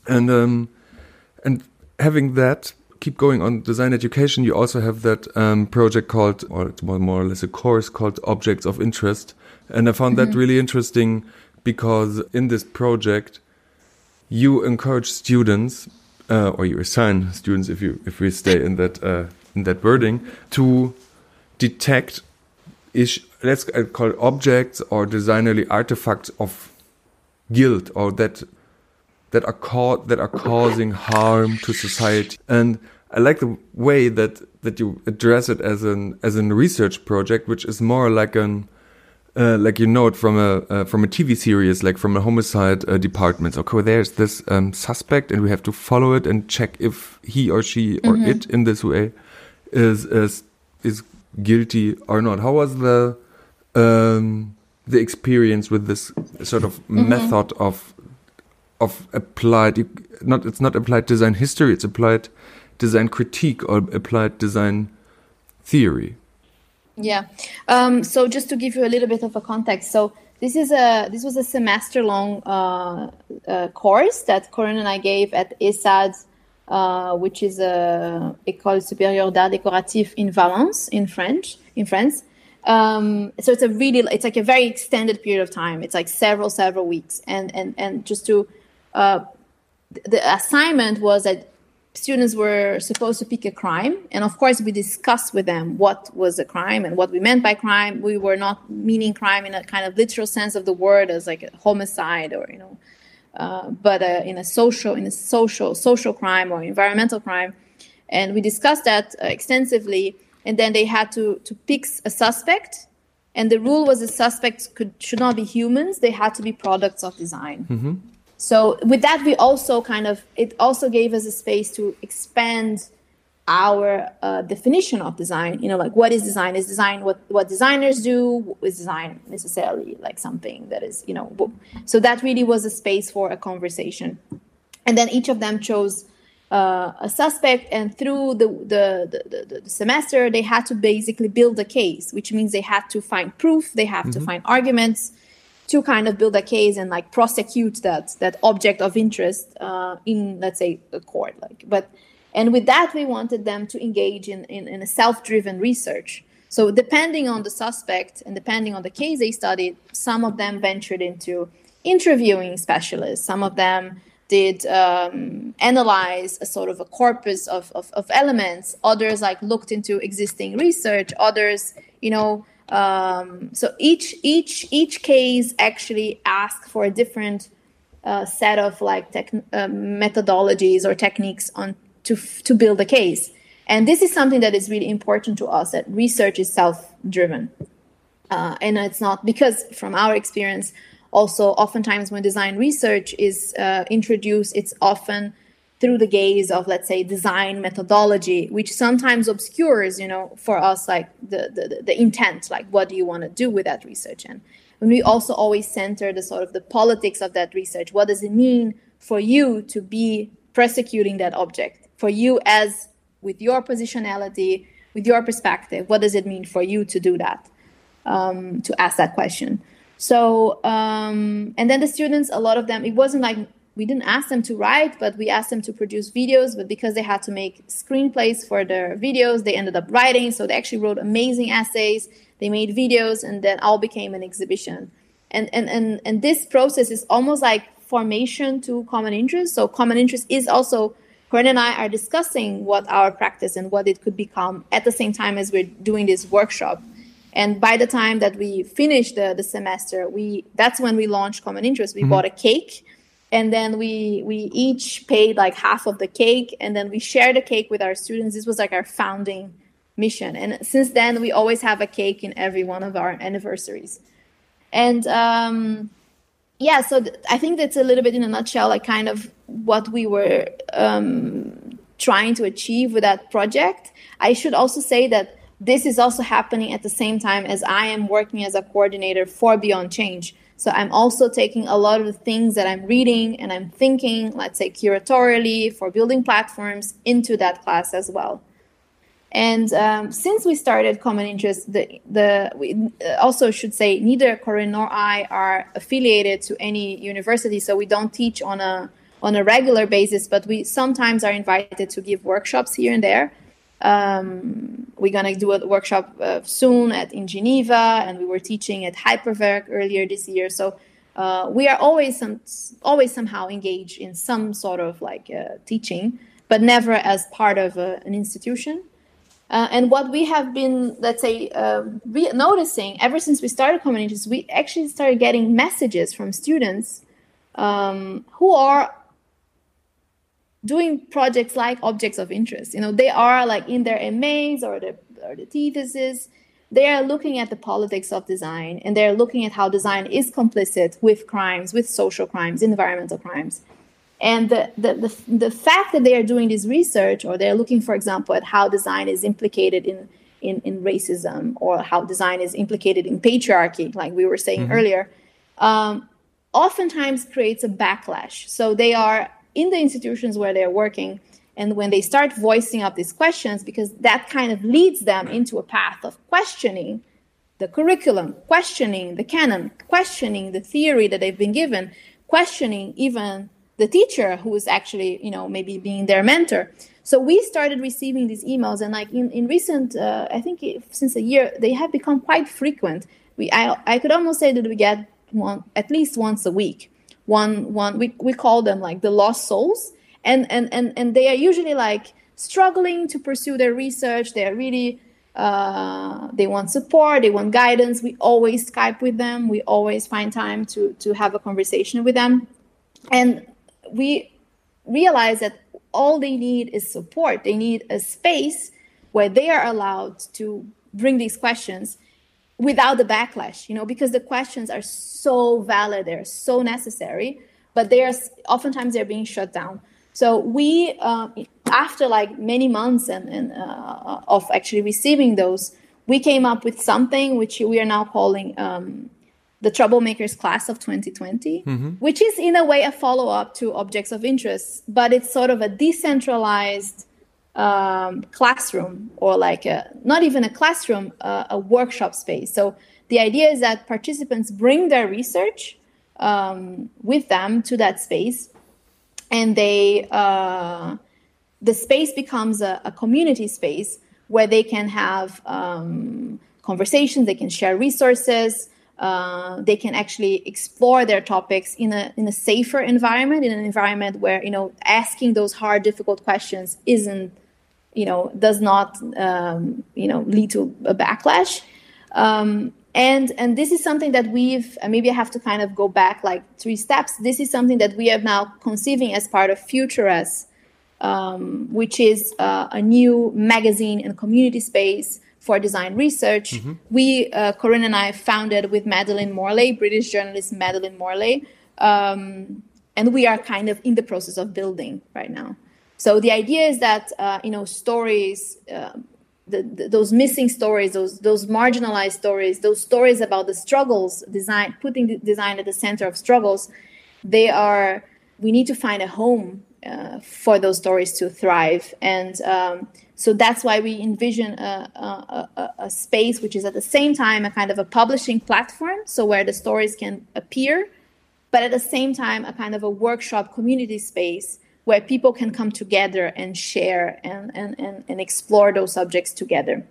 And um and having that keep going on design education you also have that um, project called or it's more, more or less a course called objects of interest. And i found that really interesting because in this project you encourage students uh, or you assign students if you if we stay in that uh, in that wording to detect ish let's uh, call it objects or designerly artifacts of guilt or that that are caught that are causing harm to society. And i like the way that that you address it as an as a research project which is more like an uh, like you know it from a uh, from a TV series, like from a homicide uh, department. Okay, there's this um, suspect, and we have to follow it and check if he or she or it in this way is is is guilty or not. How was the um, the experience with this sort of method of of applied not it's not applied design history it's applied design critique or applied design theory Yeah. Um, so just to give you a little bit of a context, so this is a this was a semester long uh, uh, course that Corinne and I gave at ESAD, uh, which is a École Supérieure d'Art Décoratif in Valence, in French, in France. Um, so it's a really it's like a very extended period of time. It's like several several weeks, and and and just to uh, the assignment was that students were supposed to pick a crime and of course we discussed with them what was a crime and what we meant by crime. We were not meaning crime in a kind of literal sense of the word as like a homicide or you know uh, but uh, in a social in a social social crime or environmental crime. And we discussed that uh, extensively and then they had to to pick a suspect and the rule was the suspects could should not be humans. They had to be products of design so with that, we also kind of it also gave us a space to expand our uh, definition of design. You know, like what is design? Is design what what designers do? Is design necessarily like something that is you know? So that really was a space for a conversation, and then each of them chose uh, a suspect, and through the the, the the the semester, they had to basically build a case, which means they had to find proof, they have to find arguments to kind of build a case and like prosecute that that object of interest uh, in let's say a court like but and with that we wanted them to engage in, in, in a self-driven research. So depending on the suspect and depending on the case they studied some of them ventured into interviewing specialists. Some of them did um, analyze a sort of a corpus of, of, of elements. Others like looked into existing research. Others you know um, so each each each case actually asked for a different uh, set of like tech, uh, methodologies or techniques on to to build a case. And this is something that is really important to us that research is self driven uh, and it's not because from our experience also oftentimes when design research is uh, introduced it's often through the gaze of let's say design methodology which sometimes obscures you know for us like the the, the intent like what do you want to do with that research? And we also always center the sort of the politics of that research. What does it mean for you to be prosecuting that object? For you as with your positionality with your perspective what does it mean for you to do that um, to ask that question? So um, and then the students a lot of them it wasn't like we didn't ask them to write but we asked them to produce videos but because they had to make screenplays for their videos they ended up writing. So they actually wrote amazing essays. They made videos and then all became an exhibition. And and and, and this process is almost like formation to common interest. So common interest is also Corinne and I are discussing what our practice and what it could become at the same time as we're doing this workshop. And by the time that we finished the, the semester, we that's when we launched Common Interest. We mm-hmm. bought a cake and then we we each paid like half of the cake and then we shared the cake with our students. This was like our founding mission. And since then we always have a cake in every one of our anniversaries. And um yeah so th- i think that's a little bit in a nutshell like kind of what we were um trying to achieve with that project. I should also say that this is also happening at the same time as i am working as a coordinator for beyond change so I'm also taking a lot of the things that I'm reading and I'm thinking, let's say curatorially for building platforms into that class as well. And um, since we started Common Interest, the, the we also should say neither Corinne nor I are affiliated to any university, so we don't teach on a on a regular basis, but we sometimes are invited to give workshops here and there. Um, we're gonna do a workshop uh, soon at in Geneva, and we were teaching at Hyperwerk earlier this year. So uh, we are always some, always somehow engaged in some sort of like uh, teaching, but never as part of a, an institution. Uh, and what we have been, let's say, uh, re- noticing ever since we started Common Interest, we actually started getting messages from students um, who are doing projects like objects of interest. You know, they are like in their MAs or the or the theses, they are looking at the politics of design and they're looking at how design is complicit with crimes, with social crimes, environmental crimes. And the, the, the, the fact that they are doing this research or they're looking, for example, at how design is implicated in, in, in racism or how design is implicated in patriarchy, like we were saying mm-hmm. earlier, um, oftentimes creates a backlash. So they are in the institutions where they're working and when they start voicing up these questions because that kind of leads them into a path of questioning the curriculum questioning the canon questioning the theory that they've been given questioning even the teacher who is actually you know maybe being their mentor. So we started receiving these emails and like in, in recent uh, i think since a year they have become quite frequent. We I, I could almost say that we get one at least once a week one one we, we call them like the lost souls. And and and, and they are usually like struggling to pursue their research. They are really uh, they want support. They want guidance. We always skype with them. We always find time to to have a conversation with them. And we realize that all they need is support. They need a space where they are allowed to bring these questions without the backlash you know because the questions are so valid they're so necessary but they are oftentimes they're being shut down so we uh, after like many months and, and uh, of actually receiving those we came up with something which we are now calling um, the troublemakers class of 2020 mm-hmm. which is in a way a follow-up to objects of interest but it's sort of a decentralized um, classroom or like a, not even a classroom, a workshop space. So the idea is that participants bring their research um, with them to that space, and they uh, the space becomes a, a, community space where they can have um, conversations, they can share resources. Uh, they can actually explore their topics in a in a safer environment, in an environment where you know asking those hard, difficult questions isn't you know does not um, you know lead to a backlash. Um, and and this is something that we've maybe i have to kind of go back like three steps. This is something that we are now conceiving as part of Futuress um, which is uh, a new magazine and community space for design research. Mm-hmm. we uh, corinne and i founded with Madeleine Morley british journalist Madeleine Morley um, and we are kind of in the process of building right now so the idea is that uh, you know stories, uh, the, the, those missing stories, those those marginalized stories, those stories about the struggles, design putting the design at the center of struggles, they are. We need to find a home uh, for those stories to thrive, and um, so that's why we envision a, a, a, a space which is at the same time a kind of a publishing platform, so where the stories can appear, but at the same time a kind of a workshop community space where people can come together and share and, and, and, and explore those subjects together.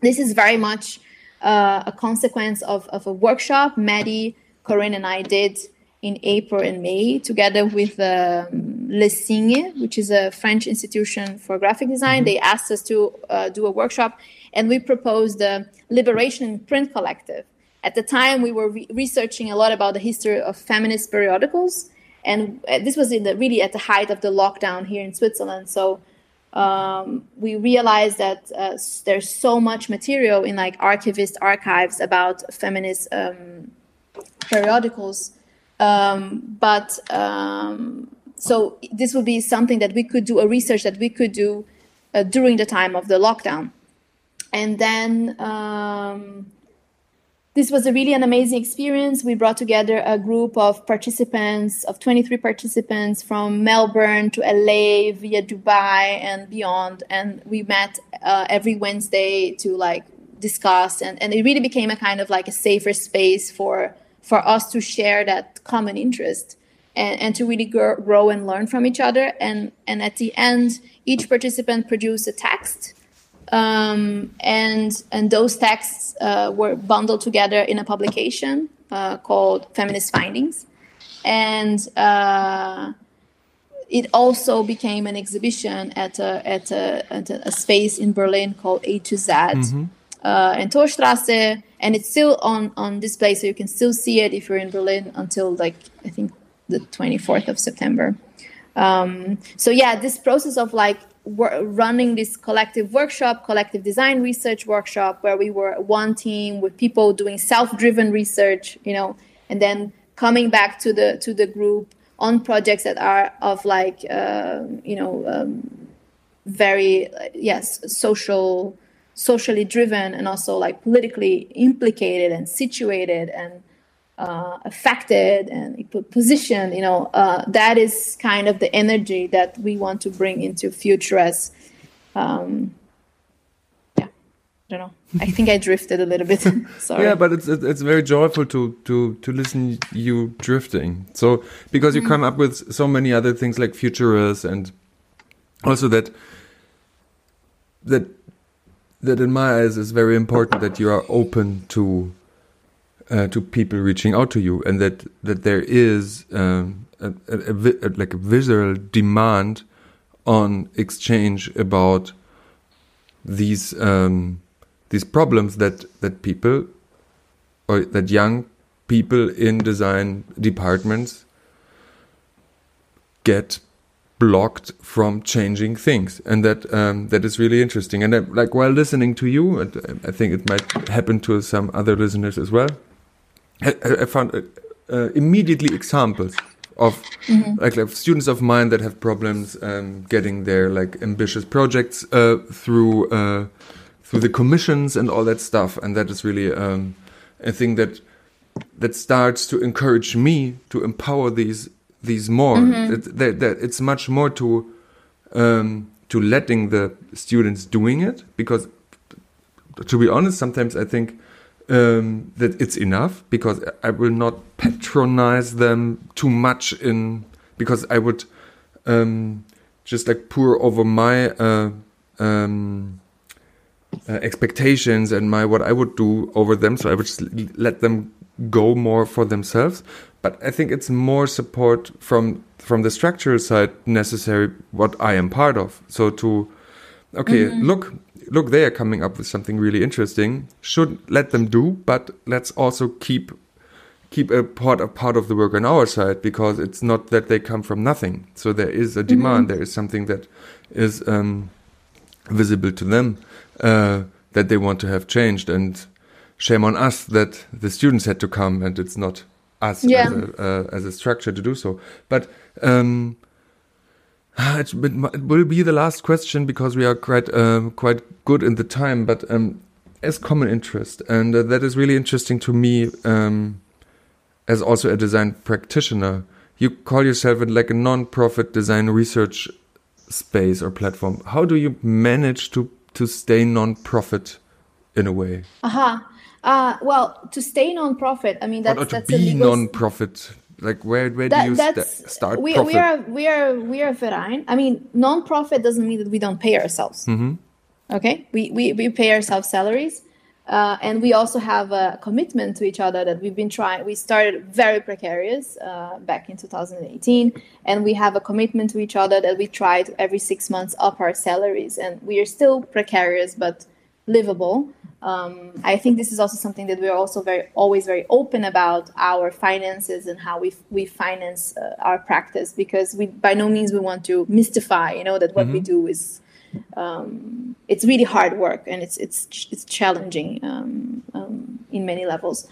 This is very much uh, a consequence of, of a workshop Maddie, Corinne, and I did in April and May together with um, Le Signe, which is a French institution for graphic design. Mm-hmm. They asked us to uh, do a workshop, and we proposed the Liberation Print Collective. At the time, we were re- researching a lot about the history of feminist periodicals and uh, this was in the really at the height of the lockdown here in Switzerland. So um, we realized that uh, there's so much material in like archivist archives about feminist um, periodicals, um, but um, so this would be something that we could do a research that we could do uh, during the time of the lockdown, and then um, this was a really an amazing experience. We brought together a group of participants, of 23 participants from Melbourne to LA via Dubai and beyond. And we met uh, every Wednesday to like discuss. And, and it really became a kind of like a safer space for, for us to share that common interest and, and to really grow, grow and learn from each other. And, and at the end, each participant produced a text um, and and those texts uh, were bundled together in a publication uh, called Feminist Findings, and uh, it also became an exhibition at a at a, at a space in Berlin called A to Z. Mm-hmm. Uh, and Torstrasse, and it's still on on display, so you can still see it if you're in Berlin until like I think the 24th of September. Um, so yeah, this process of like running this collective workshop, collective design research workshop, where we were one team with people doing self-driven research, you know, and then coming back to the to the group on projects that are of like uh, you know um, very yes social socially driven and also like politically implicated and situated and uh, affected and positioned, you know, uh, that is kind of the energy that we want to bring into Futuress, um, yeah, I don't know. I think I drifted a little bit. Sorry. Yeah, but it's it's very joyful to to to listen you drifting. So because you mm. come up with so many other things like futurists and also that that that in my eyes is very important that you are open to uh, to people reaching out to you, and that that there is um, a, a, a, like a visual demand on exchange about these um, these problems that that people or that young people in design departments get blocked from changing things. And that um, that is really interesting. And uh, like while listening to you i think it might happen to some other listeners as well I, found uh, uh, immediately examples of mm-hmm. like, like, students of mine that have problems um, getting their like ambitious projects uh, through uh, through the commissions and all that stuff, and that is really um, a thing that that starts to encourage me to empower these these more. Mm-hmm. It, that, that it's much more to um, to letting the students doing it because to be honest, sometimes I think um, that it's enough because I will not patronize them too much in because I would um, just like pour over my uh, um, uh, expectations and my what I would do over them. So I would just let them go more for themselves. But I think it's more support from from the structural side necessary what I am part of. So to okay, mm -hmm. look, look, they are coming up with something really interesting. Should let them do, but let's also keep keep a part a part of the work on our side because it's not that they come from nothing. So there is a mm-hmm. demand. Mm -hmm. There is something that is um, visible to them uh, that they want to have changed. And shame on us that the students had to come, and it's not us yeah. as, a, uh, as a structure to do so. But um, it, it, will be the last question because we are quite uh, quite good in the time. But um, as common interest, and uh, that is really interesting to me um, as also a design practitioner. You call yourself like a non-profit design research space or platform. How do you manage to to stay non-profit in a way? Aha. Uh-huh. Uh, well, to stay non-profit, I mean that's or, or to that's be non-profit like where where that, do you st start? We, we are we are we are verein. I mean, non-profit doesn't mean that we don't pay ourselves. Mm -hmm. Okay, we, we we pay ourselves salaries, uh, and we also have a commitment to each other that we've been trying. We started very precarious uh, back in 2018, and we have a commitment to each other that we try to every six months up our salaries, and we are still precarious but livable. Um, I think this is also something that we're also very always very open about our finances and how we we finance uh, our practice because we by no means we want to mystify you know that what we do is um, it's really hard work and it's it's it's challenging um, um, in many levels.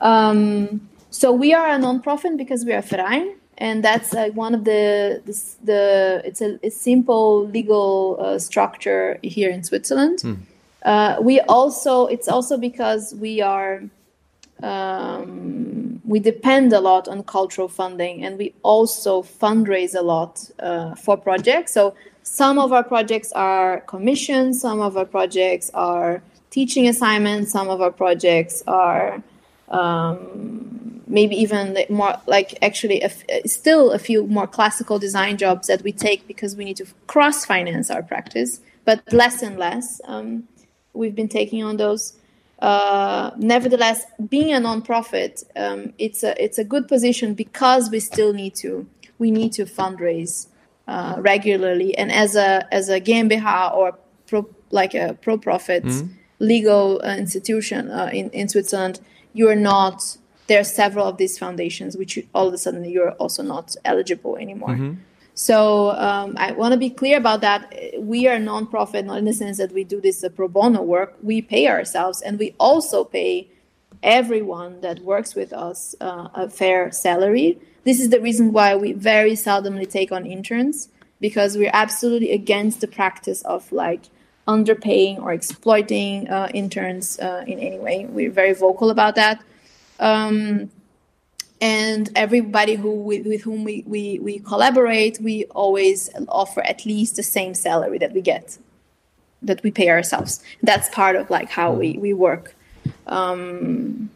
Um, so we are a non-profit because we are a verein, and that's uh, one of the this, the it's a, a simple legal uh, structure here in Switzerland. Uh, we also it's also because we are um, we depend a lot on cultural funding and we also fundraise a lot uh, for projects. So some of our projects are commissions some of our projects are teaching assignments some of our projects are um, maybe even more like actually a f- still a few more classical design jobs that we take because we need to cross finance our practice but less and less um, we've been taking on those uh, nevertheless, being a nonprofit, um, it's a it's a good position because we still need to we need to fundraise uh, regularly, and as a as a GmbH or pro, like a pro profit legal uh, institution uh, in in Switzerland, you are not. There are several of these foundations which you, all of a sudden you're also not eligible anymore. So um, I want to be clear about that. We are a nonprofit, not in the sense that we do this uh, pro bono work. We pay ourselves, and we also pay everyone that works with us uh, a fair salary. This is the reason why we very seldomly take on interns because we're absolutely against the practice of like underpaying or exploiting uh, interns uh, in any way. We're very vocal about that. Um, and everybody who with, with whom we, we, we collaborate we always offer at least the same salary that we get that we pay ourselves. That's part of like how we, we work. Um,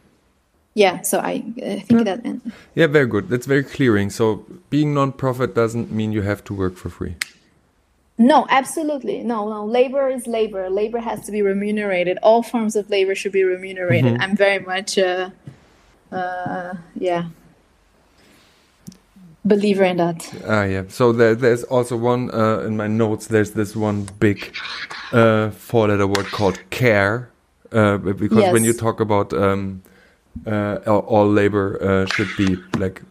yeah so i, I think that and Yeah, very good. That's very clearing. So being non-profit doesn't mean you have to work for free. no absolutely. No no. Labor is labor. Labor has to be remunerated. All forms of labor should be remunerated. I'm very much uh, uh, yeah believer in that Ah, yeah. So there, there's also one uh, in my notes. There's this one big uh, four-letter word called care, uh, because when you talk about um, uh, all, all labor uh, should be like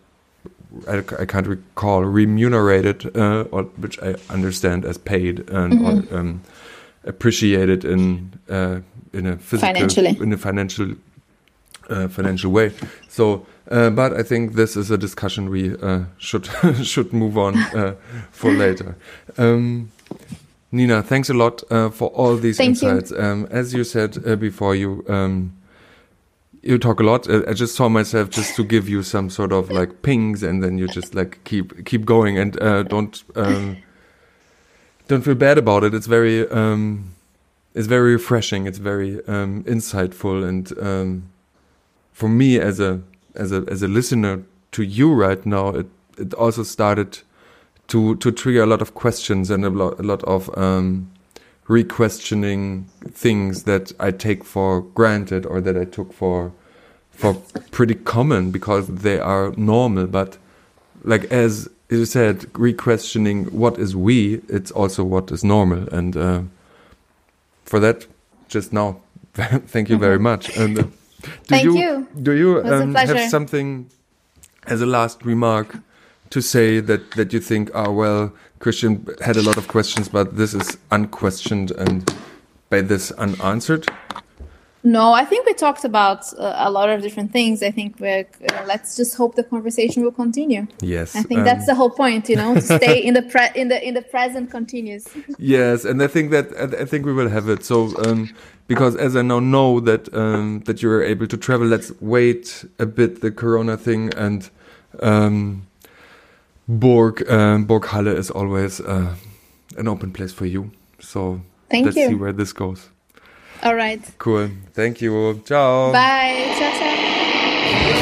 I, I can't recall remunerated, uh, or which I understand as paid and Mm-hmm. or, um, appreciated in uh, in a physical Financially. in a financial uh, financial way. So, uh, but I think this is a discussion we uh, should should move on uh, for later. Um, Nina, thanks a lot uh, for all these Thank insights. Um, as you said uh, before, you um, you talk a lot. I just saw myself just to give you some sort of like pings, and then you just like keep keep going and uh, don't um, don't feel bad about it. It's very um, it's very refreshing. It's very um, insightful, and um, for me as a as a as a listener to you right now, it it also started to to trigger a lot of questions and a lot a lot of um, re-questioning things that I take for granted or that I took for for pretty common because they are normal. But like as you said, re-questioning what is we, it's also what is normal, and uh, for that, just now, thank you very much. And uh, Mm-hmm. Thank you. Do you um, have something as a last remark to say that that you think, oh well, Christian had a lot of questions, but this is unquestioned and by this unanswered? No, I think we talked about uh, a lot of different things. I think we're, uh, let's just hope the conversation will continue. Yes. I think um, that's the whole point, you know, to stay in the pre- in the in the present continues. Yes, and I think that I I think we will have it. So um, because as I now know that um, that you are able to travel, let's wait a bit the Corona thing and um, Burg um, is always uh, an open place for you. So Thank let's you. see where this goes. All right. Cool. Thank you. Ciao. Bye. Ciao, ciao.